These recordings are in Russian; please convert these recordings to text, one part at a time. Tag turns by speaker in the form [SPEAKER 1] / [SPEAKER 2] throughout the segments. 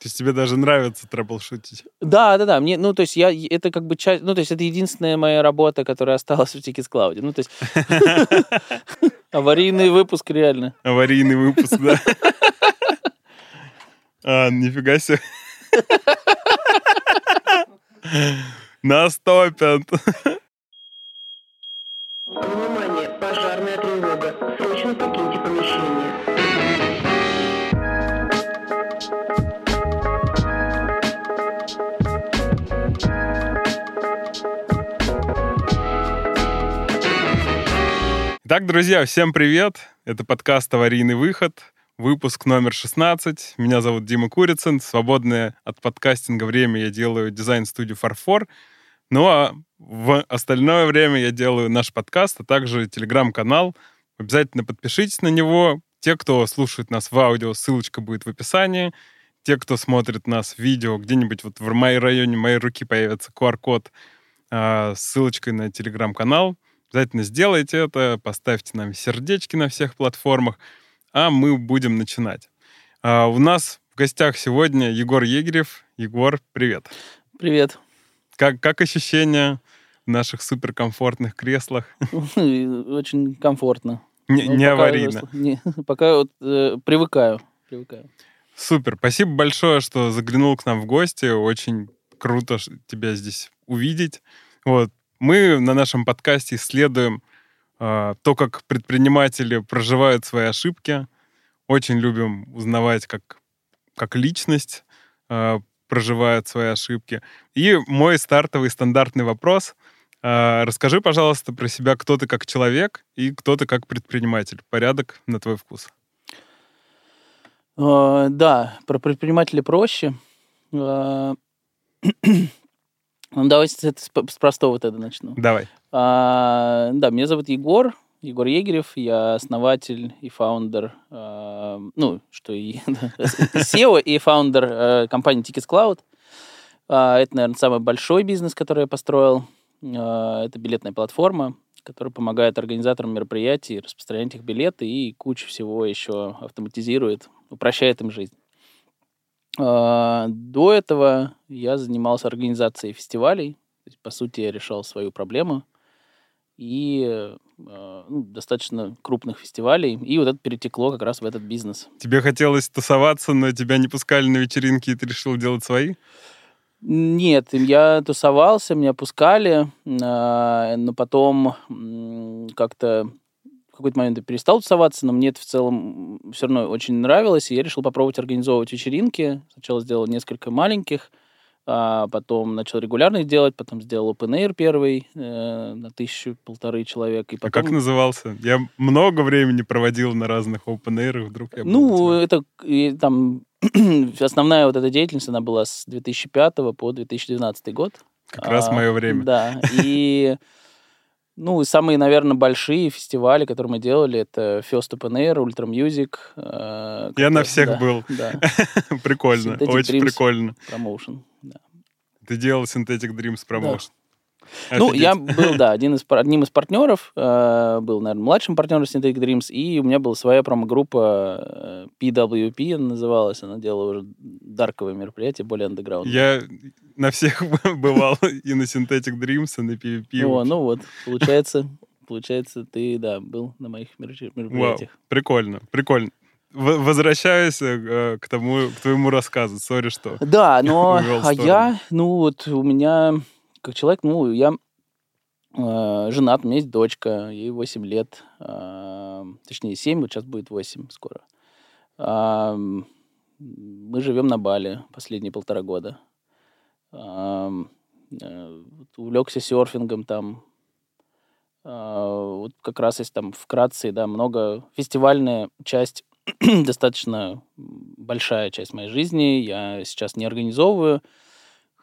[SPEAKER 1] То есть тебе даже нравится трэблшутить?
[SPEAKER 2] Да, да, да. Мне, ну, то есть я, это как бы часть, ну, то есть это единственная моя работа, которая осталась в Tickets Cloud. Ну, то есть аварийный выпуск реально.
[SPEAKER 1] Аварийный выпуск, да. А, нифига себе. Нас топят.
[SPEAKER 3] Внимание, пожарная тревога. Срочно покиньте
[SPEAKER 1] Итак, друзья, всем привет. Это подкаст «Аварийный выход», выпуск номер 16. Меня зовут Дима Курицын. Свободное от подкастинга время я делаю дизайн-студию «Фарфор». Ну а в остальное время я делаю наш подкаст, а также телеграм-канал. Обязательно подпишитесь на него. Те, кто слушает нас в аудио, ссылочка будет в описании. Те, кто смотрит нас в видео, где-нибудь вот в моей районе моей руки появится QR-код а, с ссылочкой на телеграм-канал. Обязательно сделайте это, поставьте нам сердечки на всех платформах, а мы будем начинать. А, у нас в гостях сегодня Егор Егерев. Егор, привет.
[SPEAKER 2] Привет.
[SPEAKER 1] Как, как ощущения в наших суперкомфортных креслах?
[SPEAKER 2] Очень комфортно.
[SPEAKER 1] Не,
[SPEAKER 2] Ну,
[SPEAKER 1] не
[SPEAKER 2] пока-
[SPEAKER 1] аварийно.
[SPEAKER 2] не, пока вот, э, привыкаю. привыкаю.
[SPEAKER 1] Супер. Спасибо большое, что заглянул к нам в гости. Очень круто тебя здесь увидеть. Вот. Мы на нашем подкасте исследуем а, то, как предприниматели проживают свои ошибки. Очень любим узнавать, как, как личность а, проживает свои ошибки. И мой стартовый стандартный вопрос. А, Расскажи, пожалуйста, про себя, кто ты как человек и кто ты как предприниматель. Порядок на твой вкус.
[SPEAKER 2] Э, Да, про предпринимателей проще. Э, Ну, давайте с, с простого тогда начну.
[SPEAKER 1] Давай.
[SPEAKER 2] А, Да, меня зовут Егор, Егор Егерев, я основатель и фаундер, э, ну, что и SEO и фаундер э, компании Tickets Cloud. А, Это, наверное, самый большой бизнес, который я построил. А, Это билетная платформа, которая помогает организаторам мероприятий распространять их билеты и кучу всего еще автоматизирует, упрощает им жизнь. А, До этого я занимался организацией фестивалей. То есть, по сути, я решал свою проблему и э, ну, достаточно крупных фестивалей. И вот это перетекло как раз в этот бизнес.
[SPEAKER 1] Тебе хотелось тусоваться, но тебя не пускали на вечеринки, и ты решил делать свои?
[SPEAKER 2] Нет, я тусовался, меня пускали, а, но потом как-то какой-то момент я перестал тусоваться, но мне это в целом все равно очень нравилось, и я решил попробовать организовывать вечеринки. Сначала сделал несколько маленьких, а потом начал регулярно их делать, потом сделал open air первый э, на тысячу-полторы человек. И
[SPEAKER 1] А
[SPEAKER 2] потом...
[SPEAKER 1] как назывался? Я много времени проводил на разных open air, вдруг я
[SPEAKER 2] Ну, это и там основная вот эта деятельность, она была с 2005 по 2012 год.
[SPEAKER 1] как раз
[SPEAKER 2] А,
[SPEAKER 1] мое время.
[SPEAKER 2] Да, и ну, и самые, наверное, большие фестивали, которые мы делали, это First Open Air, Ultra Music. э,
[SPEAKER 1] Я на всех
[SPEAKER 2] да,
[SPEAKER 1] был.
[SPEAKER 2] Да,
[SPEAKER 1] Прикольно,
[SPEAKER 2] Synthetic
[SPEAKER 1] очень
[SPEAKER 2] Dreams.
[SPEAKER 1] прикольно.
[SPEAKER 2] промоушен. да.
[SPEAKER 1] Ты делал Synthetic Dreams Promotion.
[SPEAKER 2] Ну, я был, да, один из, одним из партнеров, э, был, наверное, младшим партнером Synthetic Dreams, и у меня была своя промо-группа э, PWP, она называлась, она делала уже дарковые мероприятия, более андеграунд.
[SPEAKER 1] Я на всех бывал и на Synthetic Dreams, и на PvP.
[SPEAKER 2] О, ну вот, получается, получается, ты, да, был на моих меропри-
[SPEAKER 1] Вау,
[SPEAKER 2] мероприятиях.
[SPEAKER 1] прикольно, прикольно. Возвращаюсь э, к тому, к твоему рассказу. Сори, что.
[SPEAKER 2] Да, но а я, ну вот у меня, как человек, ну я э, женат, у меня есть дочка, ей 8 лет, э, точнее 7, вот сейчас будет 8 скоро. М, мы живем на Бали последние полтора года. Э, вот увлекся серфингом там. А, вот как раз есть там вкратце, да, много фестивальная часть достаточно большая часть моей жизни. Я сейчас не организовываю.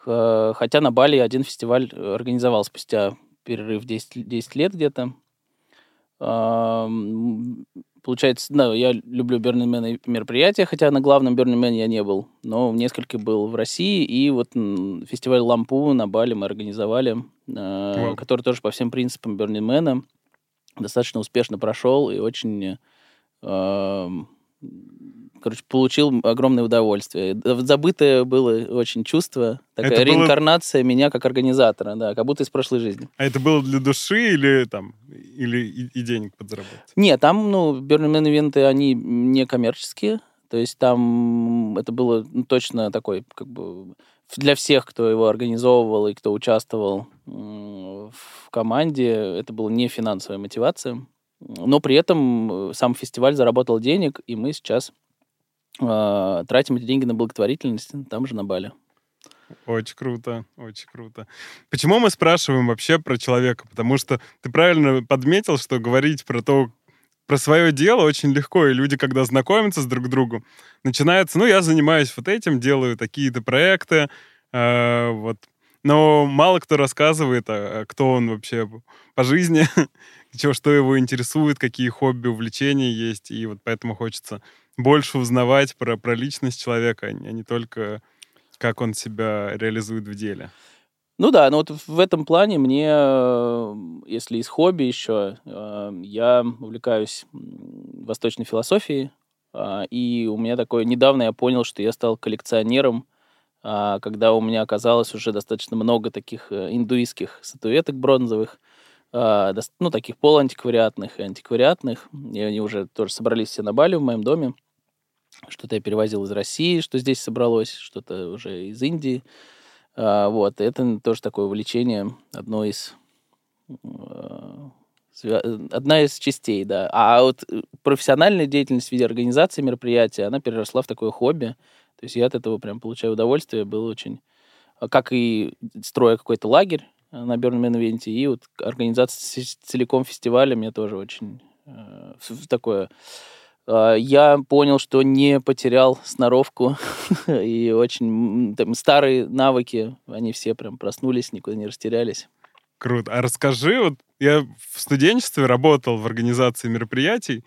[SPEAKER 2] Х- Хотя на Бали один фестиваль э, организовал спустя перерыв 10, 10 лет где-то. Получается, да, я люблю Бернимен мероприятия, хотя на главном Бернимен я не был, но в нескольких был в России, и вот фестиваль Лампу на Бали мы организовали, э,
[SPEAKER 1] Вау.
[SPEAKER 2] который тоже по всем принципам Бернинмена достаточно успешно прошел и очень короче, получил огромное удовольствие. Д- Забытое было очень чувство, такая
[SPEAKER 1] Это было-
[SPEAKER 2] реинкарнация меня как организатора, да, как будто из прошлой жизни.
[SPEAKER 1] А это было для души или там, или и, и денег подзаработать?
[SPEAKER 2] Нет, там, ну, Burning ивенты, они не коммерческие. То есть там это было ну, точно такой, как бы, для всех, кто его организовывал и кто участвовал в команде, это была не финансовая мотивация. Но при этом э, сам фестиваль заработал денег, и мы сейчас э, тратим эти деньги на благотворительность там же на Бали.
[SPEAKER 1] Очень круто, очень круто. Почему мы спрашиваем вообще про человека? Потому что ты правильно подметил, что говорить про то, про свое дело очень легко, и люди, когда знакомятся с друг другом, начинается, ну, я занимаюсь вот этим, делаю такие-то проекты, э, вот. Но мало кто рассказывает, а, а кто он вообще по жизни, чего, что его интересует, какие хобби, увлечения есть, и вот поэтому хочется больше узнавать про, про личность человека, а не а не только как он себя реализует в деле.
[SPEAKER 2] Ну да, но вот в этом плане мне, э, если из хобби еще, э, я увлекаюсь восточной философией, а, и у меня такое, недавно я понял, что я стал коллекционером, а, когда у меня оказалось уже достаточно много таких э, индуистских статуэток бронзовых, ну, таких полуантиквариатных и антиквариатных, и они уже тоже собрались все на Бали в моем доме. Что-то я перевозил из России, что здесь собралось, что-то уже из Индии. А, вот, это тоже такое увлечение, одно из... свя- э, Одна из частей, да. А вот э, профессиональная деятельность в виде организации мероприятия, она переросла в такое хобби. То есть я от этого прям получаю удовольствие. Было очень... а, Как и строя какой-то лагерь э, на Бернмен Ивенте, и вот организация целиком фестиваля мне тоже очень э, такое... э, Я понял, что не потерял сноровку и очень там, старые навыки, они все прям проснулись, никуда не растерялись.
[SPEAKER 1] Круто. А расскажи, вот я в студенчестве работал в организации мероприятий,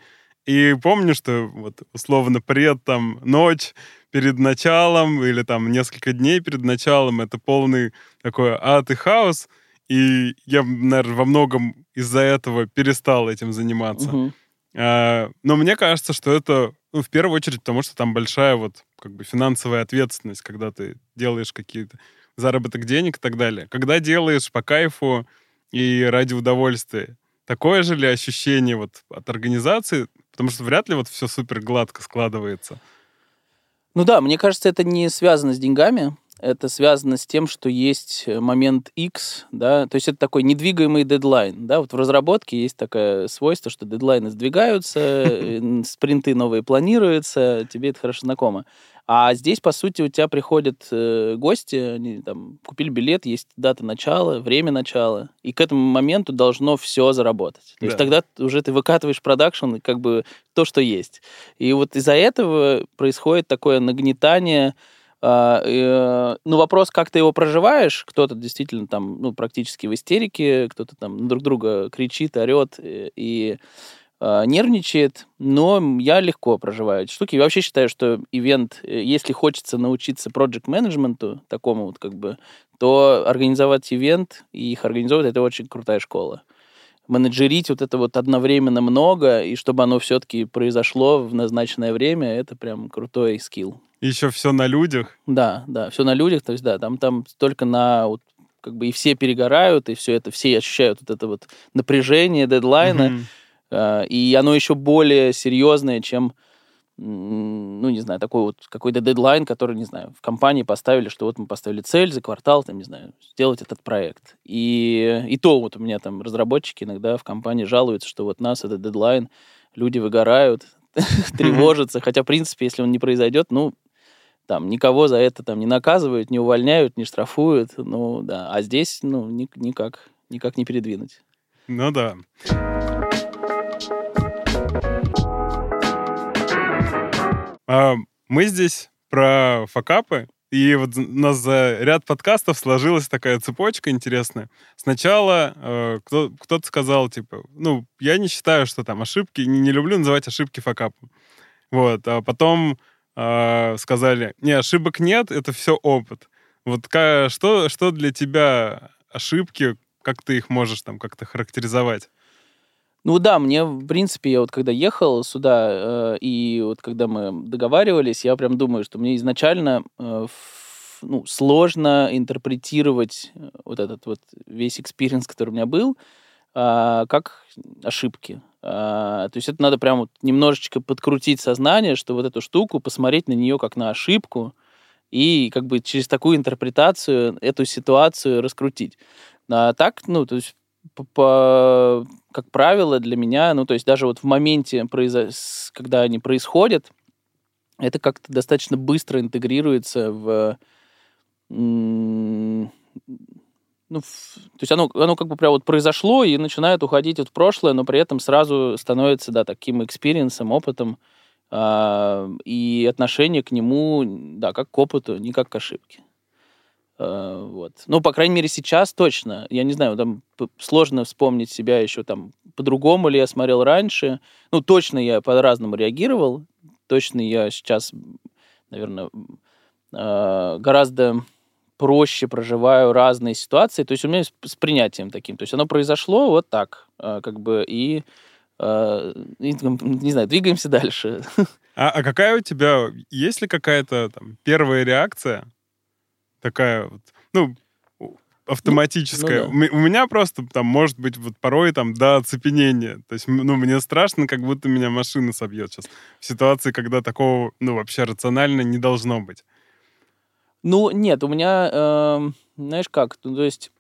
[SPEAKER 1] и помню, что вот условно пред там ночь перед началом или там несколько дней перед началом это полный такой ад и хаос, и я, наверное, во многом из-за этого перестал этим заниматься.
[SPEAKER 2] Мгм.
[SPEAKER 1] А, Но мне кажется, что это ну, в первую очередь потому, что там большая вот как бы финансовая ответственность, когда ты делаешь какие-то заработок денег и так далее. Когда делаешь по кайфу и ради удовольствия, такое же ли ощущение вот от организации? Потому что вряд ли вот все супер гладко складывается.
[SPEAKER 2] Ну да, мне кажется, это не связано с деньгами, это связано с тем, что есть э, момент X, да, то есть это такой недвигаемый дедлайн, да, вот в разработке есть такое свойство, что дедлайны сдвигаются, спринты новые планируются, тебе это хорошо знакомо. А здесь, по сути, у тебя приходят э, гости, они там купили билет, есть дата начала, время начала, и к этому моменту должно все заработать. То есть
[SPEAKER 1] Да.
[SPEAKER 2] тогда уже ты выкатываешь продакшн, как бы то, что есть. И вот из-за этого происходит такое нагнетание. А, э, Ну, вопрос, как ты его проживаешь. Кто-то действительно там, ну, практически в истерике, кто-то там друг друга кричит, орет э, и а, нервничает, но я легко проживаю эти штуки. И вообще считаю, что ивент, э, если хочется научиться project менеджменту такому вот как бы, то организовать ивент и их организовывать, это очень крутая школа менеджерить вот это вот одновременно много, и чтобы оно все-таки произошло в назначенное время, это прям крутой скилл.
[SPEAKER 1] Еще все на людях.
[SPEAKER 2] Да, да, все на людях, то есть да, там, там только на вот как бы и все перегорают, и все это, все ощущают вот это вот напряжение дедлайна, и оно еще более серьезное, чем, ну, не знаю, такой вот какой-то дедлайн, который, не знаю, в компании поставили, что вот мы поставили цель за квартал, там, не знаю, сделать этот проект. И, и то вот у меня там разработчики иногда в компании жалуются, что вот нас этот дедлайн, люди выгорают, тревожатся, хотя, в принципе, если он не произойдет, ну, там, никого за это там не наказывают, не увольняют, не штрафуют, ну, да. А здесь, ну, ни- никак, никак не передвинуть.
[SPEAKER 1] Ну да. А, Мы здесь про факапы, и вот у нас за ряд подкастов сложилась такая цепочка интересная. Сначала э, кто, кто-то сказал, типа, ну, я не считаю, что там ошибки, не, не люблю называть ошибки факапом. Вот, а потом э, сказали, не, ошибок нет, это все опыт. Вот что, что для тебя ошибки, как ты их можешь там как-то характеризовать?
[SPEAKER 2] Ну да, мне, в принципе, я вот когда ехал сюда, э, и вот когда мы договаривались, я прям думаю, что мне изначально э, ну, сложно интерпретировать э, вот этот вот весь experience, который у меня был, а, как ошибки. А, то есть это надо прям вот немножечко подкрутить сознание, что вот эту штуку, посмотреть на нее как на ошибку, и как бы через такую интерпретацию эту ситуацию раскрутить. А так, ну, то есть по- по- как правило, для меня, ну, то есть даже вот в моменте, когда они происходят, это как-то достаточно быстро интегрируется в... Ну, то есть оно, оно как бы прям вот произошло и начинает уходить вот в прошлое, но при этом сразу становится, да, таким experience ом, опытом, а, и отношение к нему, да, как к опыту, не как к ошибке. А, Вот. Ну, по крайней мере, сейчас точно. Я не знаю, там сложно вспомнить себя еще там по-другому ли я смотрел раньше. Ну, точно я по-разному реагировал. Точно я сейчас, наверное, гораздо проще проживаю разные ситуации. То есть у меня с, принятием таким. То есть оно произошло вот так, а, как бы, и, а, и, не знаю, двигаемся дальше.
[SPEAKER 1] А, а какая у тебя, есть ли какая-то там первая реакция такая вот, ну, автоматическая?
[SPEAKER 2] ну да.
[SPEAKER 1] У ме- У меня просто там может быть вот порой там до оцепенения. То есть, ну, мне страшно, как будто меня машина собьет сейчас. В ситуации, когда такого, ну, вообще рационально не должно быть.
[SPEAKER 2] Ну, нет, у меня, эм, знаешь как, ну, то есть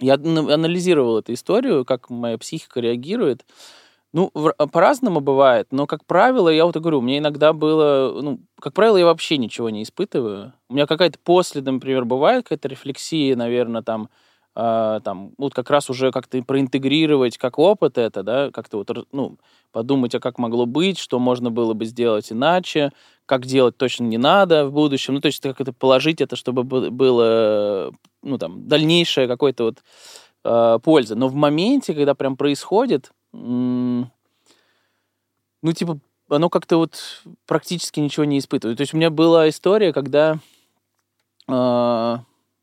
[SPEAKER 2] я ан- анализировал эту историю, как моя психика реагирует. Ну, в- по-разному бывает, но, как правило, я вот и говорю, у меня иногда было, ну, как правило, я вообще ничего не испытываю. У меня какая-то после, например, бывает какая-то рефлексия, наверное, там, а, там, вот как раз уже как-то проинтегрировать как опыт это, да, как-то вот, ну, подумать, а как могло быть, что можно было бы сделать иначе, как делать точно не надо в будущем, ну, то есть как это положить это, чтобы бы- было, ну, там, дальнейшее какой-то вот э, польза. Но в моменте, когда прям происходит, ну, типа, оно как-то вот практически ничего не испытывает. То есть у меня была история, когда, э,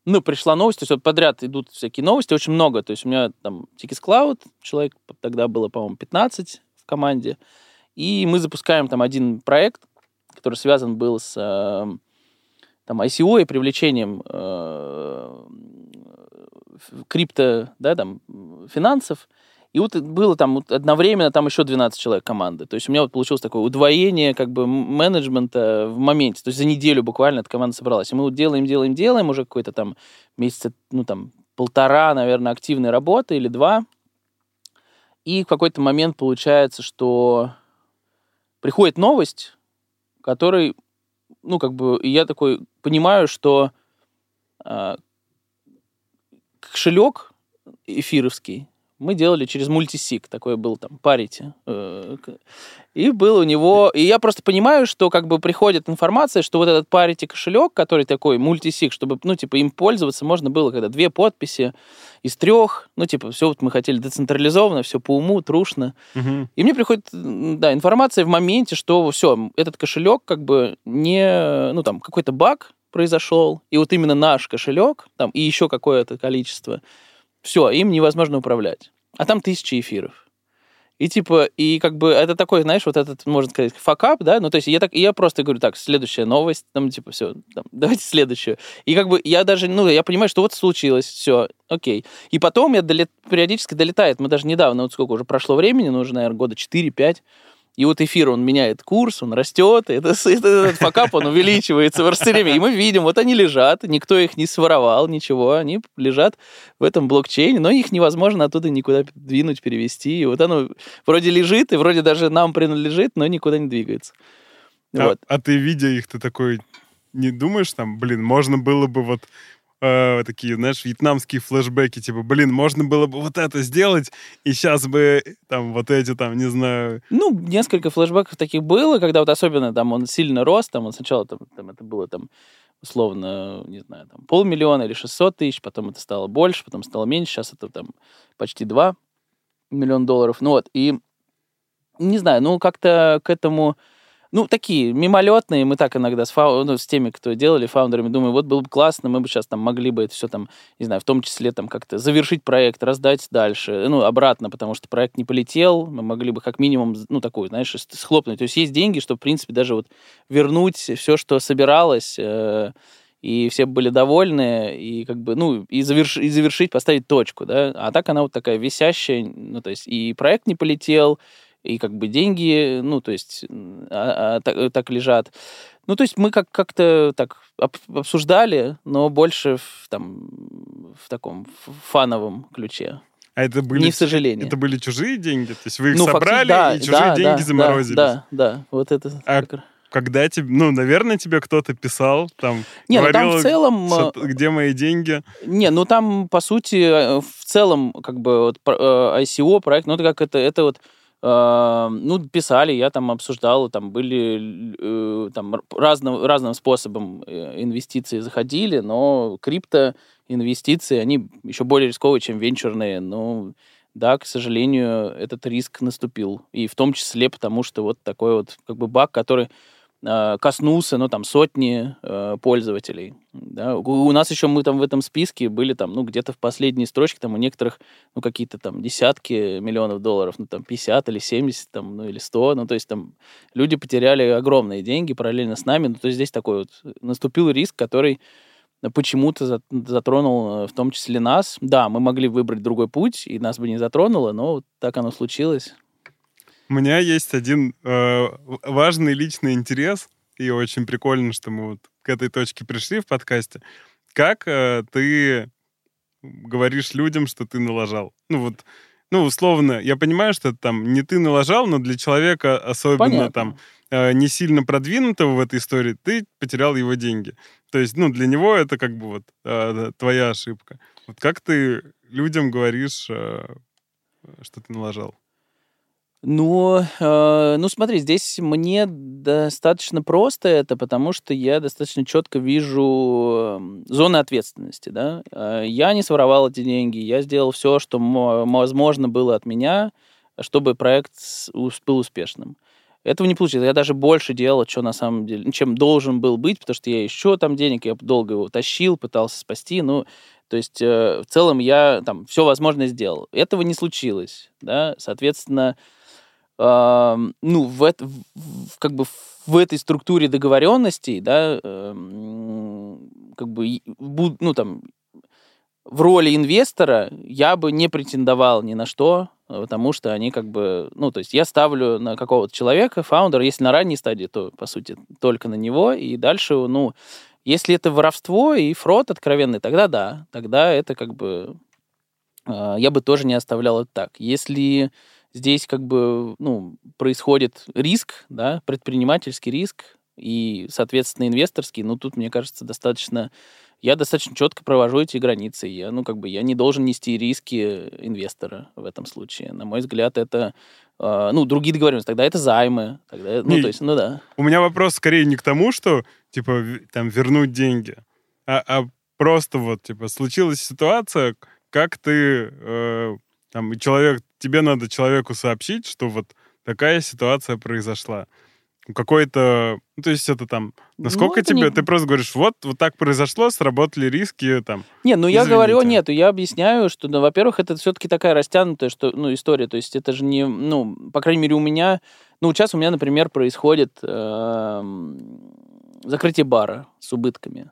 [SPEAKER 2] ну, пришла новость, то есть вот подряд идут всякие новости, очень много. То есть у меня там Tickets Cloud, человек тогда было, по-моему, 15 в команде, и мы запускаем там один проект, который связан был с э, там ICO и привлечением э, крипто, да, там, финансов. И вот было там вот одновременно там еще 12 человек команды. То есть у меня вот получилось такое удвоение как бы менеджмента в моменте. То есть за неделю буквально эта команда собралась. И мы вот делаем, делаем, делаем уже какой-то там месяца, ну там полтора, наверное, активной работы или два. И в какой-то момент получается, что приходит новость, который, ну, как бы, я такой понимаю, что а, кошелек эфировский мы делали через мультисик, такой был там, парити. э, И был у него... И я просто понимаю, что как бы приходит информация, что вот этот парити кошелек, который такой мультисик, чтобы, ну, типа, им пользоваться можно было, когда две подписи из трех, ну, типа, все вот мы хотели децентрализованно, все по уму, трушно.
[SPEAKER 1] Мгм.
[SPEAKER 2] И мне приходит, да, информация в моменте, что все, этот кошелек как бы не, ну там какой-то баг произошел, и вот именно наш кошелек, там и еще какое-то количество, все, им невозможно управлять. А там тысячи эфиров. И типа, и как бы это такой, знаешь, вот этот, можно сказать, факап, да, ну, то есть я так, я просто говорю, так, следующая новость, там, типа, все, давайте следующую. И как бы я даже, ну, я понимаю, что вот случилось, все, окей. И потом я долет, периодически долетает, мы даже недавно, вот сколько уже прошло времени, ну, уже, наверное, года 4-5, и вот эфир, он меняет курс, он растет, и это, это- этот факап, он увеличивается в расстоянии. И мы видим, вот они лежат, никто их не своровал, ничего, они лежат в этом блокчейне, но их невозможно оттуда никуда двинуть, перевести. И вот оно вроде лежит, и вроде даже нам принадлежит, но никуда не двигается.
[SPEAKER 1] А,
[SPEAKER 2] Вот.
[SPEAKER 1] а ты, видя их, ты такой не думаешь там, блин, можно было бы вот э, такие, знаешь, вьетнамские флешбеки, типа, блин, можно было бы вот это сделать, и сейчас бы там вот эти там, не знаю,
[SPEAKER 2] Ну, несколько флешбеков таких было, когда вот особенно там он сильно рос, там он сначала там, там это было там условно, не знаю, там полмиллиона или 600 тысяч, потом это стало больше, потом стало меньше, сейчас это там почти 2 миллиона долларов. Ну вот, и не знаю, ну как-то к этому... Ну, такие мимолетные, мы так иногда с, фау... ну, с теми, кто делали фаундерами, думаю, вот было бы классно, мы бы сейчас там могли бы это все там, не знаю, в том числе там как-то завершить проект, раздать дальше, ну, обратно, потому что проект не полетел, мы могли бы как минимум, ну, такую, знаешь, схлопнуть. То есть есть деньги, чтобы, в принципе, даже вот вернуть все, что собиралось, э, и все были довольны, и как бы, ну, и, заверш... и завершить, поставить точку, да. А так она вот такая висящая, ну, то есть и проект не полетел, и как бы деньги, ну, то есть а, а, так, так лежат. Ну, то есть мы как- как-то так обсуждали, но больше в, там, в таком фановом ключе.
[SPEAKER 1] А это были...
[SPEAKER 2] Не в сожалении.
[SPEAKER 1] Это были чужие деньги? То есть вы их
[SPEAKER 2] ну,
[SPEAKER 1] собрали,
[SPEAKER 2] да,
[SPEAKER 1] и чужие
[SPEAKER 2] да,
[SPEAKER 1] деньги
[SPEAKER 2] да,
[SPEAKER 1] заморозились?
[SPEAKER 2] Да, да, да, вот это...
[SPEAKER 1] А
[SPEAKER 2] как...
[SPEAKER 1] Когда тебе... Ну, наверное, тебе кто-то писал, там...
[SPEAKER 2] Не,
[SPEAKER 1] говорил,
[SPEAKER 2] ну там в целом...
[SPEAKER 1] что, где мои деньги?
[SPEAKER 2] Не, ну там, по сути, в целом, как бы, вот, ICO проект, ну, это как это, это вот ну, писали, я там обсуждал, там были э, там разным, разным способом э, инвестиции заходили, но крипто инвестиции, они еще более рисковые, чем венчурные, но да, к сожалению, этот риск наступил. И в том числе потому, что вот такой вот как бы баг, который Э, коснулся, ну, там, сотни э, пользователей. Да. У, у нас еще мы там в этом списке были там, ну, где-то в последней строчке, там, у некоторых, ну, какие-то там десятки миллионов долларов, ну, там, 50 или 70, там, ну, или 100, ну, то есть там люди потеряли огромные деньги параллельно с нами, ну, то есть здесь такой вот наступил риск, который почему-то затронул э, в том числе нас. Да, мы могли выбрать другой путь, и нас бы не затронуло, но вот так оно случилось.
[SPEAKER 1] У меня есть один э, важный личный интерес, и очень прикольно, что мы вот к этой точке пришли в подкасте. Как э, ты говоришь людям, что ты налажал? Ну вот, ну условно, я понимаю, что там не ты налажал, но для человека особенно Понятно. там э, не сильно продвинутого в этой истории, ты потерял его деньги. То есть, ну для него это как бы вот э, твоя ошибка. Вот как ты людям говоришь, э, что ты налажал?
[SPEAKER 2] Ну, э, ну смотри, здесь мне достаточно просто это, потому что я достаточно четко вижу эм, зоны ответственности, да. Э, я не своровал эти деньги, я сделал все, что возможно было от меня, чтобы проект был успешным. Этого не получилось. Я даже больше делал, что на самом деле, чем должен был быть, потому что я еще там денег, я долго его тащил, пытался спасти, ну, то есть э, в целом я там все возможное сделал. Этого не случилось, да, соответственно, ну, в, это, в, как бы в этой структуре договоренностей, да, э, как бы, ну, там, в роли инвестора я бы не претендовал ни на что, потому что они как бы, ну, то есть я ставлю на какого-то человека, фаундера, если на ранней стадии, то, по сути, только на него, и дальше, ну, если это воровство и фрод откровенный, тогда да, тогда это как бы, э, я бы тоже не оставлял это так. Если здесь как бы, ну, происходит риск, да, предпринимательский риск и, соответственно, инвесторский, ну, тут, мне кажется, достаточно я достаточно четко провожу эти границы. Я, ну, как бы, я не должен нести риски инвестора в этом случае. На мой взгляд, это э, ну, другие договоренности. Тогда это займы. Тогда, ну, не, то есть, ну да.
[SPEAKER 1] У меня вопрос скорее не к тому, что, типа, там, вернуть деньги, а, а просто вот, типа, случилась ситуация, как ты, э, там, человек тебе надо человеку сообщить, что вот такая ситуация произошла. Какой-то, ну, то есть это там, насколько ну, тебе, не... ты просто говоришь, вот, вот так произошло, сработали риски, там.
[SPEAKER 2] Не, ну я говорю, нет, я объясняю, что, ну, во-первых, это все-таки такая растянутая, что, ну, история, то есть это же не, ну, по крайней мере, у меня, ну, сейчас у меня, например, происходит э, закрытие бара с убытками.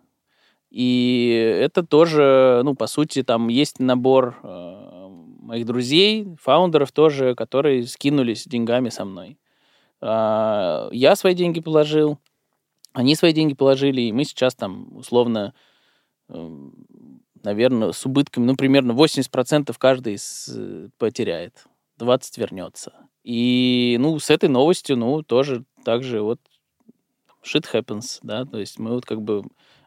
[SPEAKER 2] И это тоже, ну, по сути, там есть набор э, моих друзей, фаундеров тоже, которые скинулись деньгами со мной. А, я свои деньги положил, они свои деньги положили, и мы сейчас там условно, эм, наверное, с убытками, ну, примерно 80% каждый потеряет, 20 вернется. И, ну, с этой новостью, ну, тоже так же вот shit happens, да, то есть мы вот как бы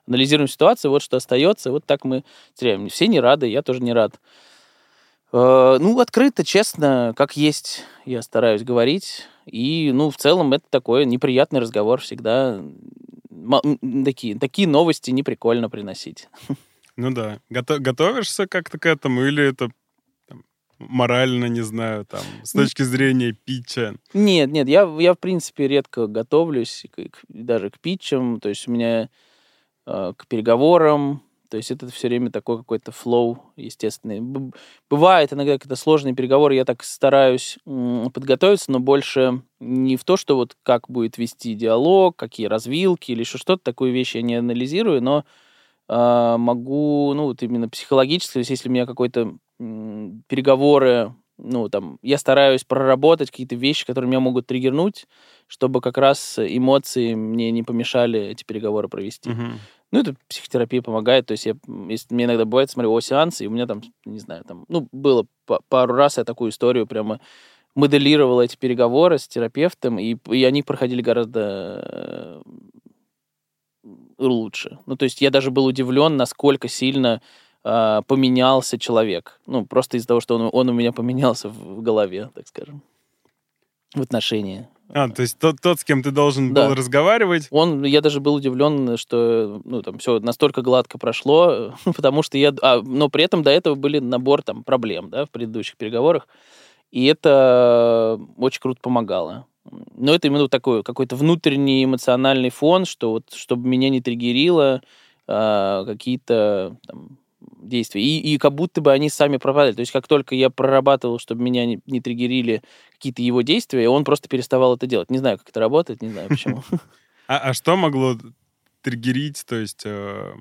[SPEAKER 2] анализируем ситуацию, вот что остается, вот так мы теряем. Все не рады, я тоже не рад. Э, ну, открыто, честно, как есть, я стараюсь говорить. И, ну, в целом, это такой неприятный разговор всегда. Такие, такие новости неприкольно приносить.
[SPEAKER 1] Ну да. Гото- готовишься как-то к этому или это морально, не знаю, там, с точки зрения питча?
[SPEAKER 2] Нет, нет, я, я в принципе редко готовлюсь, к- к- даже к питчам, то есть у меня э, к переговорам, то есть это все время такой какой-то флоу естественный. Бывает иногда какие-то сложные переговоры, я так стараюсь подготовиться, но больше не в то, что вот как будет вести диалог, какие развилки или еще что-то, такую вещь я не анализирую, но а, могу, ну, вот именно психологически, то есть если у меня какой-то м, переговоры, ну, там, я стараюсь проработать какие-то вещи, которые меня могут триггернуть, чтобы как раз эмоции мне не помешали эти переговоры провести.
[SPEAKER 1] Мгм.
[SPEAKER 2] Ну, это психотерапия помогает. То есть, я, если мне иногда бывает, смотрю, о, сеанс, и у меня там, не знаю, там, ну, было па- пару раз я такую историю прямо моделировал эти переговоры с терапевтом, и, и они проходили гораздо э, лучше. Ну, то есть я даже был удивлен, насколько сильно а, поменялся человек. Ну, просто из-за того, что он, он у меня поменялся в голове, так скажем, в отношении.
[SPEAKER 1] А, то есть тот, тот, с кем ты должен
[SPEAKER 2] Да.
[SPEAKER 1] был разговаривать,
[SPEAKER 2] Он, я даже был удивлен, что, ну, там, все настолько гладко прошло, потому что я... а, но при этом до этого были набор, там, проблем, да, в предыдущих переговорах, и это очень круто помогало. Но это именно такой какой-то внутренний эмоциональный фон, что вот, чтобы меня не триггерило а, какие-то там, действия. И, и как будто бы они сами пропадали. То есть как только я прорабатывал, чтобы меня не, не триггерили какие-то его действия, он просто переставал это делать. Не знаю, как это работает, не знаю почему.
[SPEAKER 1] А, а что могло триггерить? То есть э,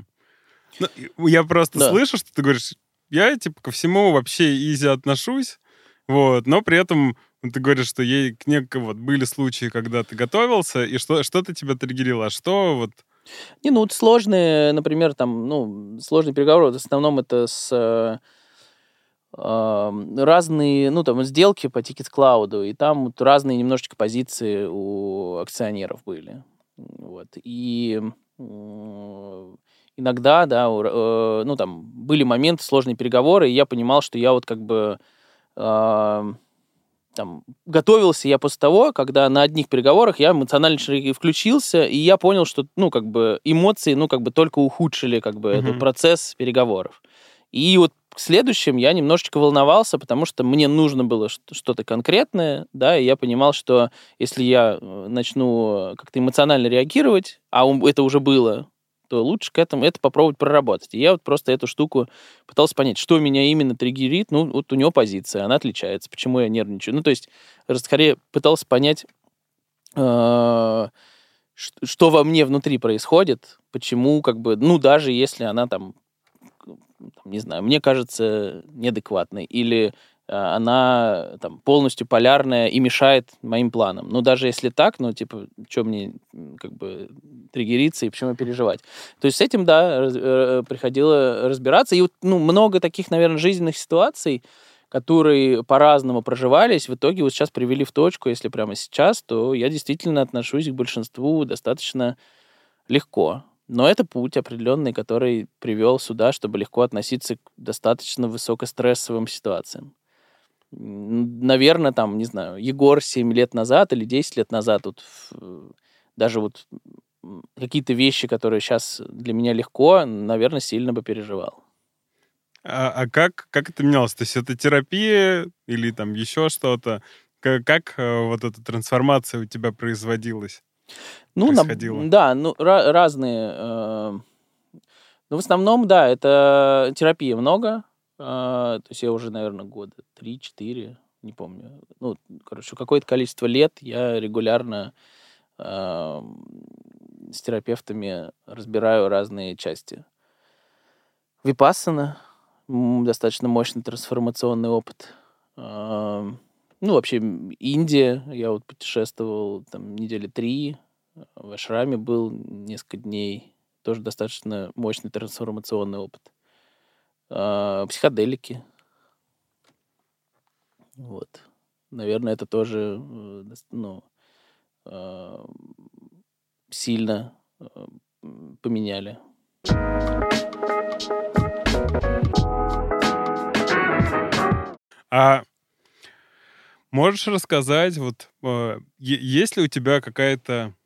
[SPEAKER 1] ну, я просто слышу, что ты говоришь, я типа ко всему вообще изи отношусь, вот, но при этом ты говоришь, что ей к нек- вот были случаи, когда ты готовился, и что что-то тебя триггерило, а что вот
[SPEAKER 2] Не, ну вот сложные, например, там, ну, сложные переговоры, в основном это с э, разные, ну, там, сделки по Cloud, и там вот разные немножечко позиции у акционеров были. Вот. И иногда, да, э, ну, там, были моменты, сложные переговоры, и я понимал, что я вот как бы там, готовился я после того, когда на одних переговорах я эмоционально включился, и я понял, что, ну, как бы, эмоции, ну, как бы, только ухудшили, как бы,
[SPEAKER 1] Мгм.
[SPEAKER 2] этот процесс переговоров. И вот к следующим я немножечко волновался, потому что мне нужно было что-то конкретное, да, и я понимал, что если я э, начну как-то эмоционально реагировать, а это уже было, то лучше к этому это попробовать проработать. И я вот просто эту штуку пытался понять, что меня именно триггерит. Ну, вот у него позиция, она отличается. Почему я нервничаю? Ну, то есть, скорее пытался понять, ш- что во мне внутри происходит, почему, как бы, ну, даже если она там, не знаю, мне кажется неадекватной, или она там полностью полярная и мешает моим планам. Ну, даже если так, ну, типа, что мне как бы триггериться и почему переживать. То есть с этим, да, раз- э, приходило разбираться. И вот, ну, много таких, наверное, жизненных ситуаций, которые по-разному проживались, в итоге вот сейчас привели в точку, если прямо сейчас, то я действительно отношусь к большинству достаточно легко. Но это путь определенный, который привел сюда, чтобы легко относиться к достаточно высокострессовым ситуациям. Наверное, там, не знаю, Егор 7 лет назад или 10 лет назад, вот, даже вот какие-то вещи, которые сейчас для меня легко, наверное, сильно бы переживал.
[SPEAKER 1] А, а как, как это менялось? То есть это терапия или там еще что-то? Как, как э, вот эта трансформация у тебя производилась?
[SPEAKER 2] Ну, на- да, ну, ра- разные. э, ну, в основном, да, это терапия много. Э, то есть я уже, наверное, года 3-4, не помню. Ну, короче, какое-то количество лет я регулярно э, с терапевтами разбираю разные части. Випассана достаточно мощный трансформационный опыт. Э, ну, вообще, Индия. Я вот путешествовал там недели три, в Ашраме был несколько дней. Тоже достаточно мощный трансформационный опыт. А, Психоделики. Вот. Наверное, это тоже э, ну, а, сильно э, поменяли.
[SPEAKER 1] А можешь рассказать, вот э, есть ли у тебя какая-то э,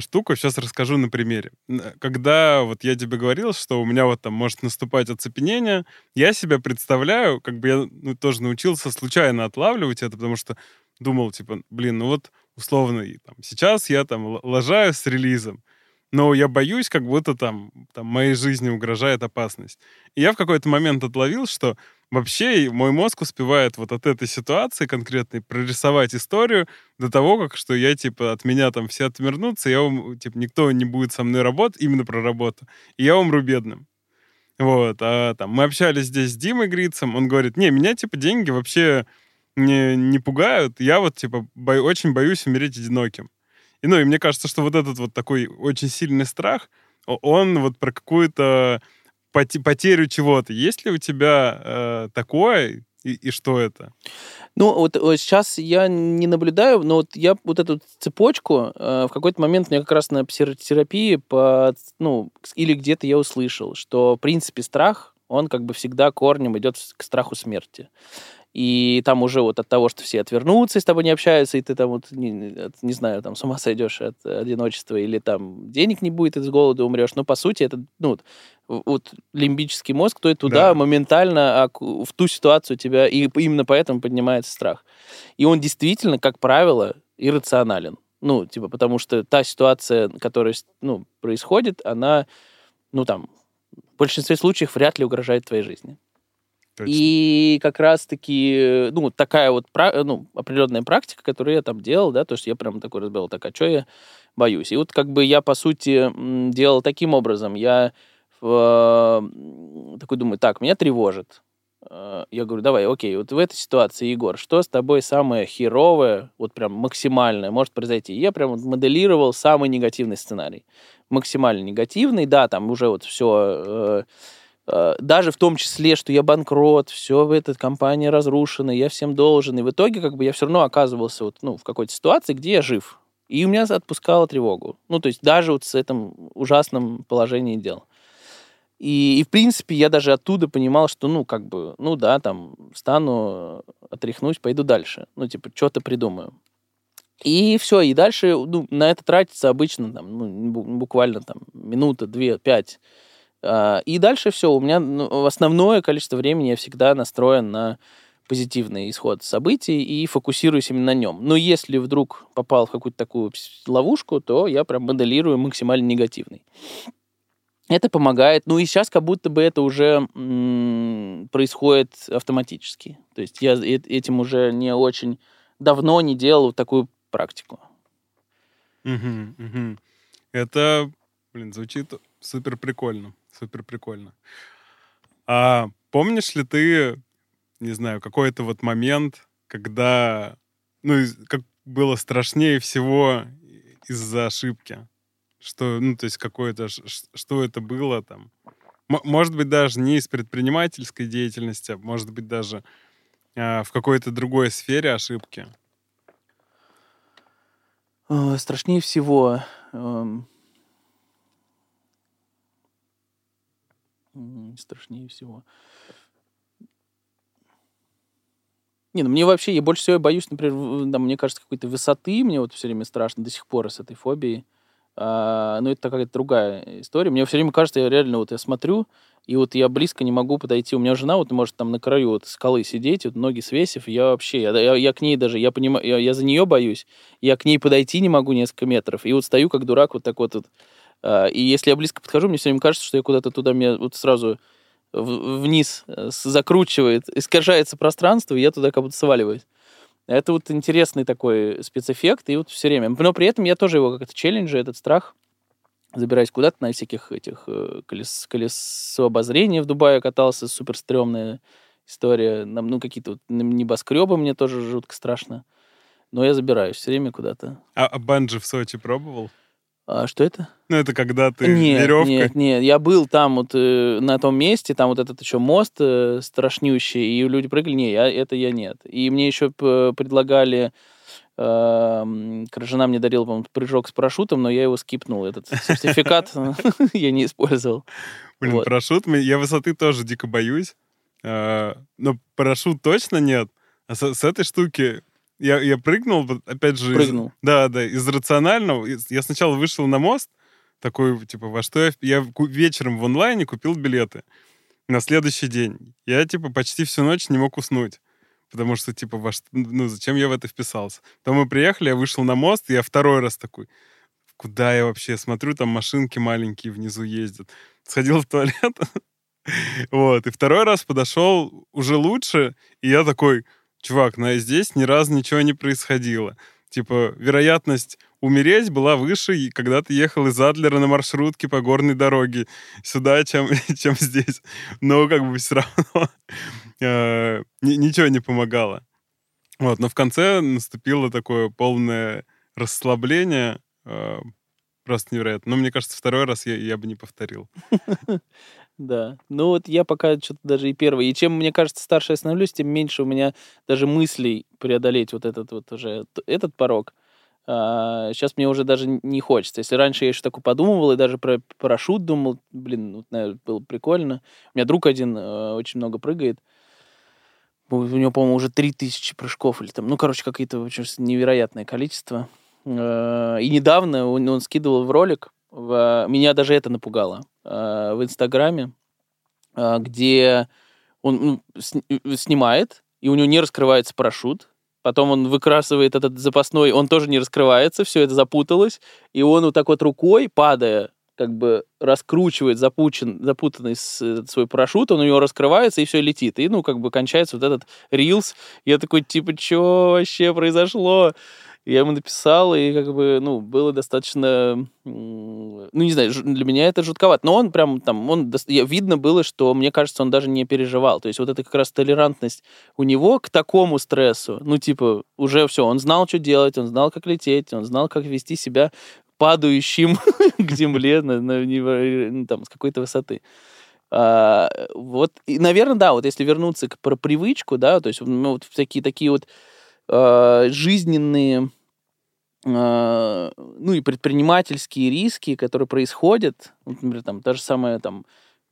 [SPEAKER 1] штуку, сейчас расскажу на примере. Когда вот я тебе говорил, что у меня вот там может наступать оцепенение, я себя представляю, как бы я ну, тоже научился случайно отлавливать это, потому что думал, типа, блин, ну вот условно, там, сейчас я там ложаюсь с релизом, но я боюсь, как будто там, там моей жизни угрожает опасность. И я в какой-то момент отловил, что вообще мой мозг успевает вот от этой ситуации конкретной прорисовать историю до того, как что я, типа, от меня там все отвернутся, я, типа, никто не будет со мной работать, именно про работу, и я умру бедным. Вот, а там мы общались здесь с Димой Грицем, он говорит, не, меня, типа, деньги вообще не, не пугают, я вот, типа, бо- очень боюсь умереть одиноким. И, ну, и мне кажется, что вот этот вот такой очень сильный страх, он вот про какую-то потерю чего-то. Есть ли у тебя э, такое, и, и что это?
[SPEAKER 2] Ну, вот, вот сейчас я не наблюдаю, но вот я вот эту цепочку э, в какой-то момент мне как раз на психотерапии по, ну, или где-то я услышал, что, в принципе, страх, он как бы всегда корнем идет к страху смерти и там уже вот от того, что все отвернутся и с тобой не общаются, и ты там вот, не, не знаю, там с ума сойдешь от одиночества, или там денег не будет, и с голода умрешь. Но, по сути, это, ну, вот лимбический мозг, то и туда да. моментально а в ту ситуацию тебя, и именно поэтому поднимается страх. И он действительно, как правило, иррационален. Ну, типа, потому что та ситуация, которая, ну, происходит, она, ну, там, в большинстве случаев вряд ли угрожает твоей жизни. Точно. И как раз-таки, ну, такая вот ну, определенная практика, которую я там делал, да, то, что я прям такой разбил, так, а что я боюсь? И вот как бы я, по сути, делал таким образом. Я э, такой думаю, так, меня тревожит. Э, я говорю, давай, окей, вот в этой ситуации, Егор, что с тобой самое херовое, вот прям максимальное может произойти? я прям моделировал самый негативный сценарий. Максимально негативный, да, там уже вот все... Э, даже в том числе, что я банкрот, все в этой компании разрушено, я всем должен. И в итоге как бы я все равно оказывался вот, ну, в какой-то ситуации, где я жив. И у меня отпускало тревогу. Ну, то есть даже вот с этим ужасным положением дел. И, и, в принципе, я даже оттуда понимал, что, ну, как бы, ну да, там, встану, отряхнусь, пойду дальше. Ну, типа, что-то придумаю. И все, и дальше, ну, на это тратится обычно, там, ну, буквально, там, минута, две, пять а, и дальше все. У меня ну, основное количество времени я всегда настроен на позитивный исход событий и фокусируюсь именно на нем. Но если вдруг попал в какую-то такую ловушку, то я прям моделирую максимально негативный. Это помогает. Ну и сейчас как будто бы это уже м- происходит автоматически. То есть я этим уже не очень давно не делал такую практику.
[SPEAKER 1] Угу. Это, блин, звучит супер прикольно супер прикольно. А помнишь ли ты, не знаю, какой-то вот момент, когда, ну, как было страшнее всего из-за ошибки? Что, ну, то есть какое-то, что это было там? Может быть, даже не из предпринимательской деятельности, а может быть, даже а, в какой-то другой сфере ошибки?
[SPEAKER 2] Страшнее всего эм, Страшнее всего. Не, ну мне вообще, я больше всего боюсь, например, да, мне кажется, какой-то высоты, мне вот все время страшно до сих пор с этой фобией. А, но это какая-то другая история. Мне все время кажется, я реально вот я смотрю, и вот я близко не могу подойти. У меня жена вот может там на краю вот скалы сидеть, вот ноги свесив, я вообще, я, я, я к ней даже, я понимаю, я, я за нее боюсь, я к ней подойти не могу несколько метров, и вот стою как дурак вот так вот, вот а, и если я близко подхожу, мне все время кажется, что я куда-то туда, меня вот сразу вниз э, закручивает, искажается пространство, и я туда как будто сваливаюсь. Это вот интересный такой спецэффект, и вот все время. Но при этом я тоже его как-то челленджи, этот страх, забираюсь куда-то на всяких этих э, колес, колесо обозрения в Дубае катался, супер стрёмная история. Ну, какие-то вот небоскребы мне тоже жутко страшно. Но я забираюсь все время куда-то.
[SPEAKER 1] А, а банджи в Сочи пробовал?
[SPEAKER 2] А, что это?
[SPEAKER 1] Ну, это когда ты
[SPEAKER 2] нет,
[SPEAKER 1] веревкой.
[SPEAKER 2] Нет, нет, я был там вот э, на том месте, там вот этот еще мост э, страшнющий, и люди прыгали. Не, я, это я нет. И мне еще предлагали э, жена мне дарила, по-моему, прыжок с парашютом, но я его скипнул. Этот сертификат я не использовал.
[SPEAKER 1] Блин, парашют, я высоты тоже дико боюсь. А, но парашют точно нет. А с этой штуки я, я прыгнул, опять же... из-
[SPEAKER 2] Прыгнул.
[SPEAKER 1] да, да, из рационального. Из- Я сначала вышел на мост, такой, типа, во что я... Я вечером в онлайне купил билеты на следующий день. Я, типа, почти всю ночь не мог уснуть. Потому что, типа, во что- ну, зачем я в это вписался? Потом мы приехали, я вышел на мост, и я второй раз такой, куда я вообще смотрю, там машинки маленькие внизу ездят. Сходил в туалет, вот, и второй раз подошел уже лучше, и я такой, чувак, ну, здесь ни разу ничего не происходило. Типа, вероятность умереть была выше, когда ты ехал из Адлера на маршрутке по горной дороге сюда, чем, чем здесь. Но как бы все равно э, ни- ничего не помогало. Вот, но в конце наступило такое полное расслабление. э, Просто невероятно. Но мне кажется, второй раз я, я бы не повторил.
[SPEAKER 2] Да. Ну вот я пока что-то даже и первый. И чем, мне кажется, старше я становлюсь, тем меньше у меня даже мыслей преодолеть вот этот вот уже этот порог. сейчас мне уже даже не хочется. Если раньше я еще такой подумывал и даже про парашют думал, блин, вот, наверное, было прикольно. У меня друг один э, очень много прыгает. У него, по-моему, уже 3000 прыжков или там, ну, короче, какие-то очень невероятное количество. Э, И недавно он, он скидывал в ролик, в- меня даже это напугало, э, в Инстаграме, э, где он ну, э, снимает, и у него не раскрывается парашют, потом он выкрасывает этот запасной, он тоже не раскрывается, все это запуталось, и он вот так вот рукой, падая, как бы раскручивает запучен, запутанный свой парашют, он у него раскрывается, и все летит. И, ну, как бы кончается вот этот рилс. Я такой, типа, что вообще произошло? Я ему написал, и как бы, ну, было достаточно, ну, не знаю, для меня это жутковато. Но он прям там, он, видно было, что, мне кажется, он даже не переживал. То есть вот это как раз толерантность у него к такому стрессу, ну, типа, уже все, он знал, что делать, он знал, как лететь, он знал, как вести себя падающим к земле на, ну, с какой-то высоты. А, вот, и, наверное, да, вот если вернуться к про привычку, да, то есть ну, вот такие, такие вот а, жизненные, а, ну и предпринимательские риски, которые происходят, например, там та же самая там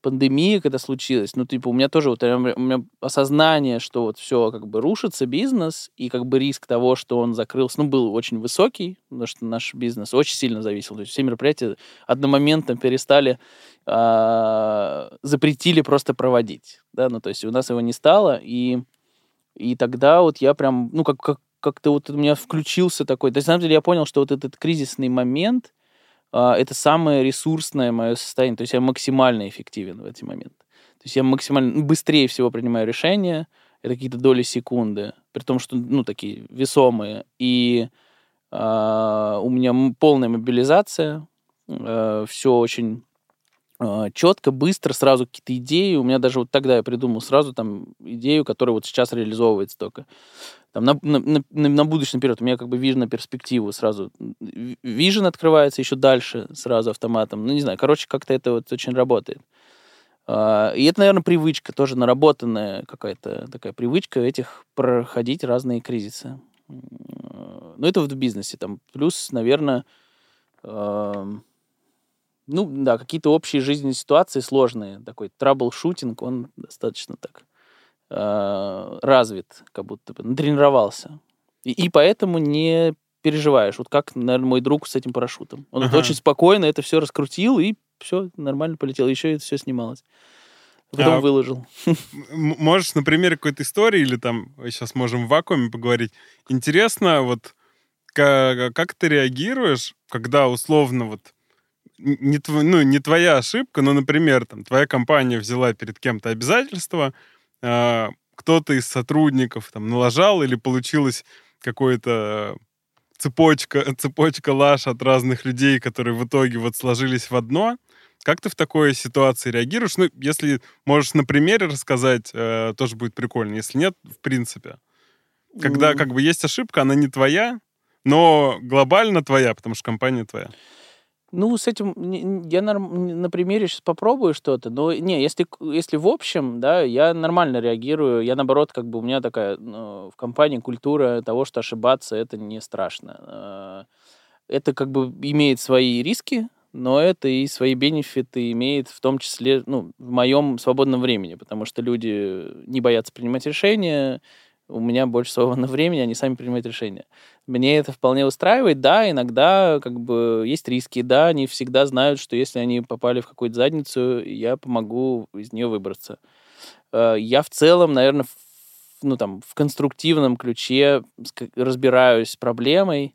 [SPEAKER 2] пандемия, когда случилась, ну, типа, у меня тоже вот у меня осознание, что вот все как бы рушится бизнес, и как бы риск того, что он закрылся, ну, был очень высокий, потому что наш бизнес очень сильно зависел. То есть все мероприятия одномоментно перестали, а, запретили просто проводить, да, ну, то есть у нас его не стало, и, и тогда вот я прям, ну, как, как, как-то вот у меня включился такой, то есть, на самом деле я понял, что вот этот кризисный момент, а, это самое ресурсное мое состояние. То есть я максимально эффективен в эти моменты. То есть я максимально ну, быстрее всего принимаю решения, это какие-то доли секунды, при том, что, ну, такие весомые. И а, у меня полная мобилизация, все очень четко, быстро, сразу какие-то идеи. У меня даже вот тогда я придумал сразу там идею, которая вот сейчас реализовывается только. Там на, на, на, на будущий период у меня как бы вижу на перспективу сразу. Vision открывается еще дальше сразу автоматом. Ну, не знаю, короче, как-то это вот очень работает. А, И это, наверное, привычка, тоже наработанная какая-то такая привычка этих проходить разные кризисы. Ну, это вот в бизнесе. Там плюс, наверное, ну, да, какие-то общие жизненные ситуации сложные. Такой трабл-шутинг, он достаточно так э, развит, как будто бы, натренировался. И, и поэтому не переживаешь. Вот как, наверное, мой друг с этим парашютом. Он
[SPEAKER 1] Ага.
[SPEAKER 2] очень спокойно это все раскрутил, и все нормально полетел. Еще это все снималось. Потом
[SPEAKER 1] А,
[SPEAKER 2] выложил.
[SPEAKER 1] Можешь на примере какой-то истории или там сейчас можем в вакууме поговорить. Интересно, вот ка- как ты реагируешь, когда условно вот не, тв- ну, не твоя ошибка, но, например, там, твоя компания взяла перед кем-то обязательства, а, кто-то из сотрудников там налажал или получилось какое-то цепочка, цепочка лаж от разных людей, которые в итоге вот сложились в одно. Как ты в такой ситуации реагируешь? Ну, если можешь на примере рассказать, э, тоже будет прикольно. Если нет, в принципе. Когда как бы есть ошибка, она не твоя, но глобально твоя, потому что компания твоя.
[SPEAKER 2] Ну, с этим я норм- на примере сейчас попробую что-то, но не, если, если в общем, да, я нормально реагирую, я наоборот, как бы у меня такая ну, в компании культура того, что ошибаться это не страшно. Э, Это как бы имеет свои риски, но это и свои бенефиты имеет в том числе, ну, в моем свободном времени, потому что люди не боятся принимать решения, у меня больше свободного времени, они сами принимают решения. Мне это вполне устраивает, да, иногда как бы есть риски, да, они всегда знают, что если они попали в какую-то задницу, я помогу из нее выбраться. Э, я в целом, наверное, ну, там, в конструктивном ключе разбираюсь с проблемой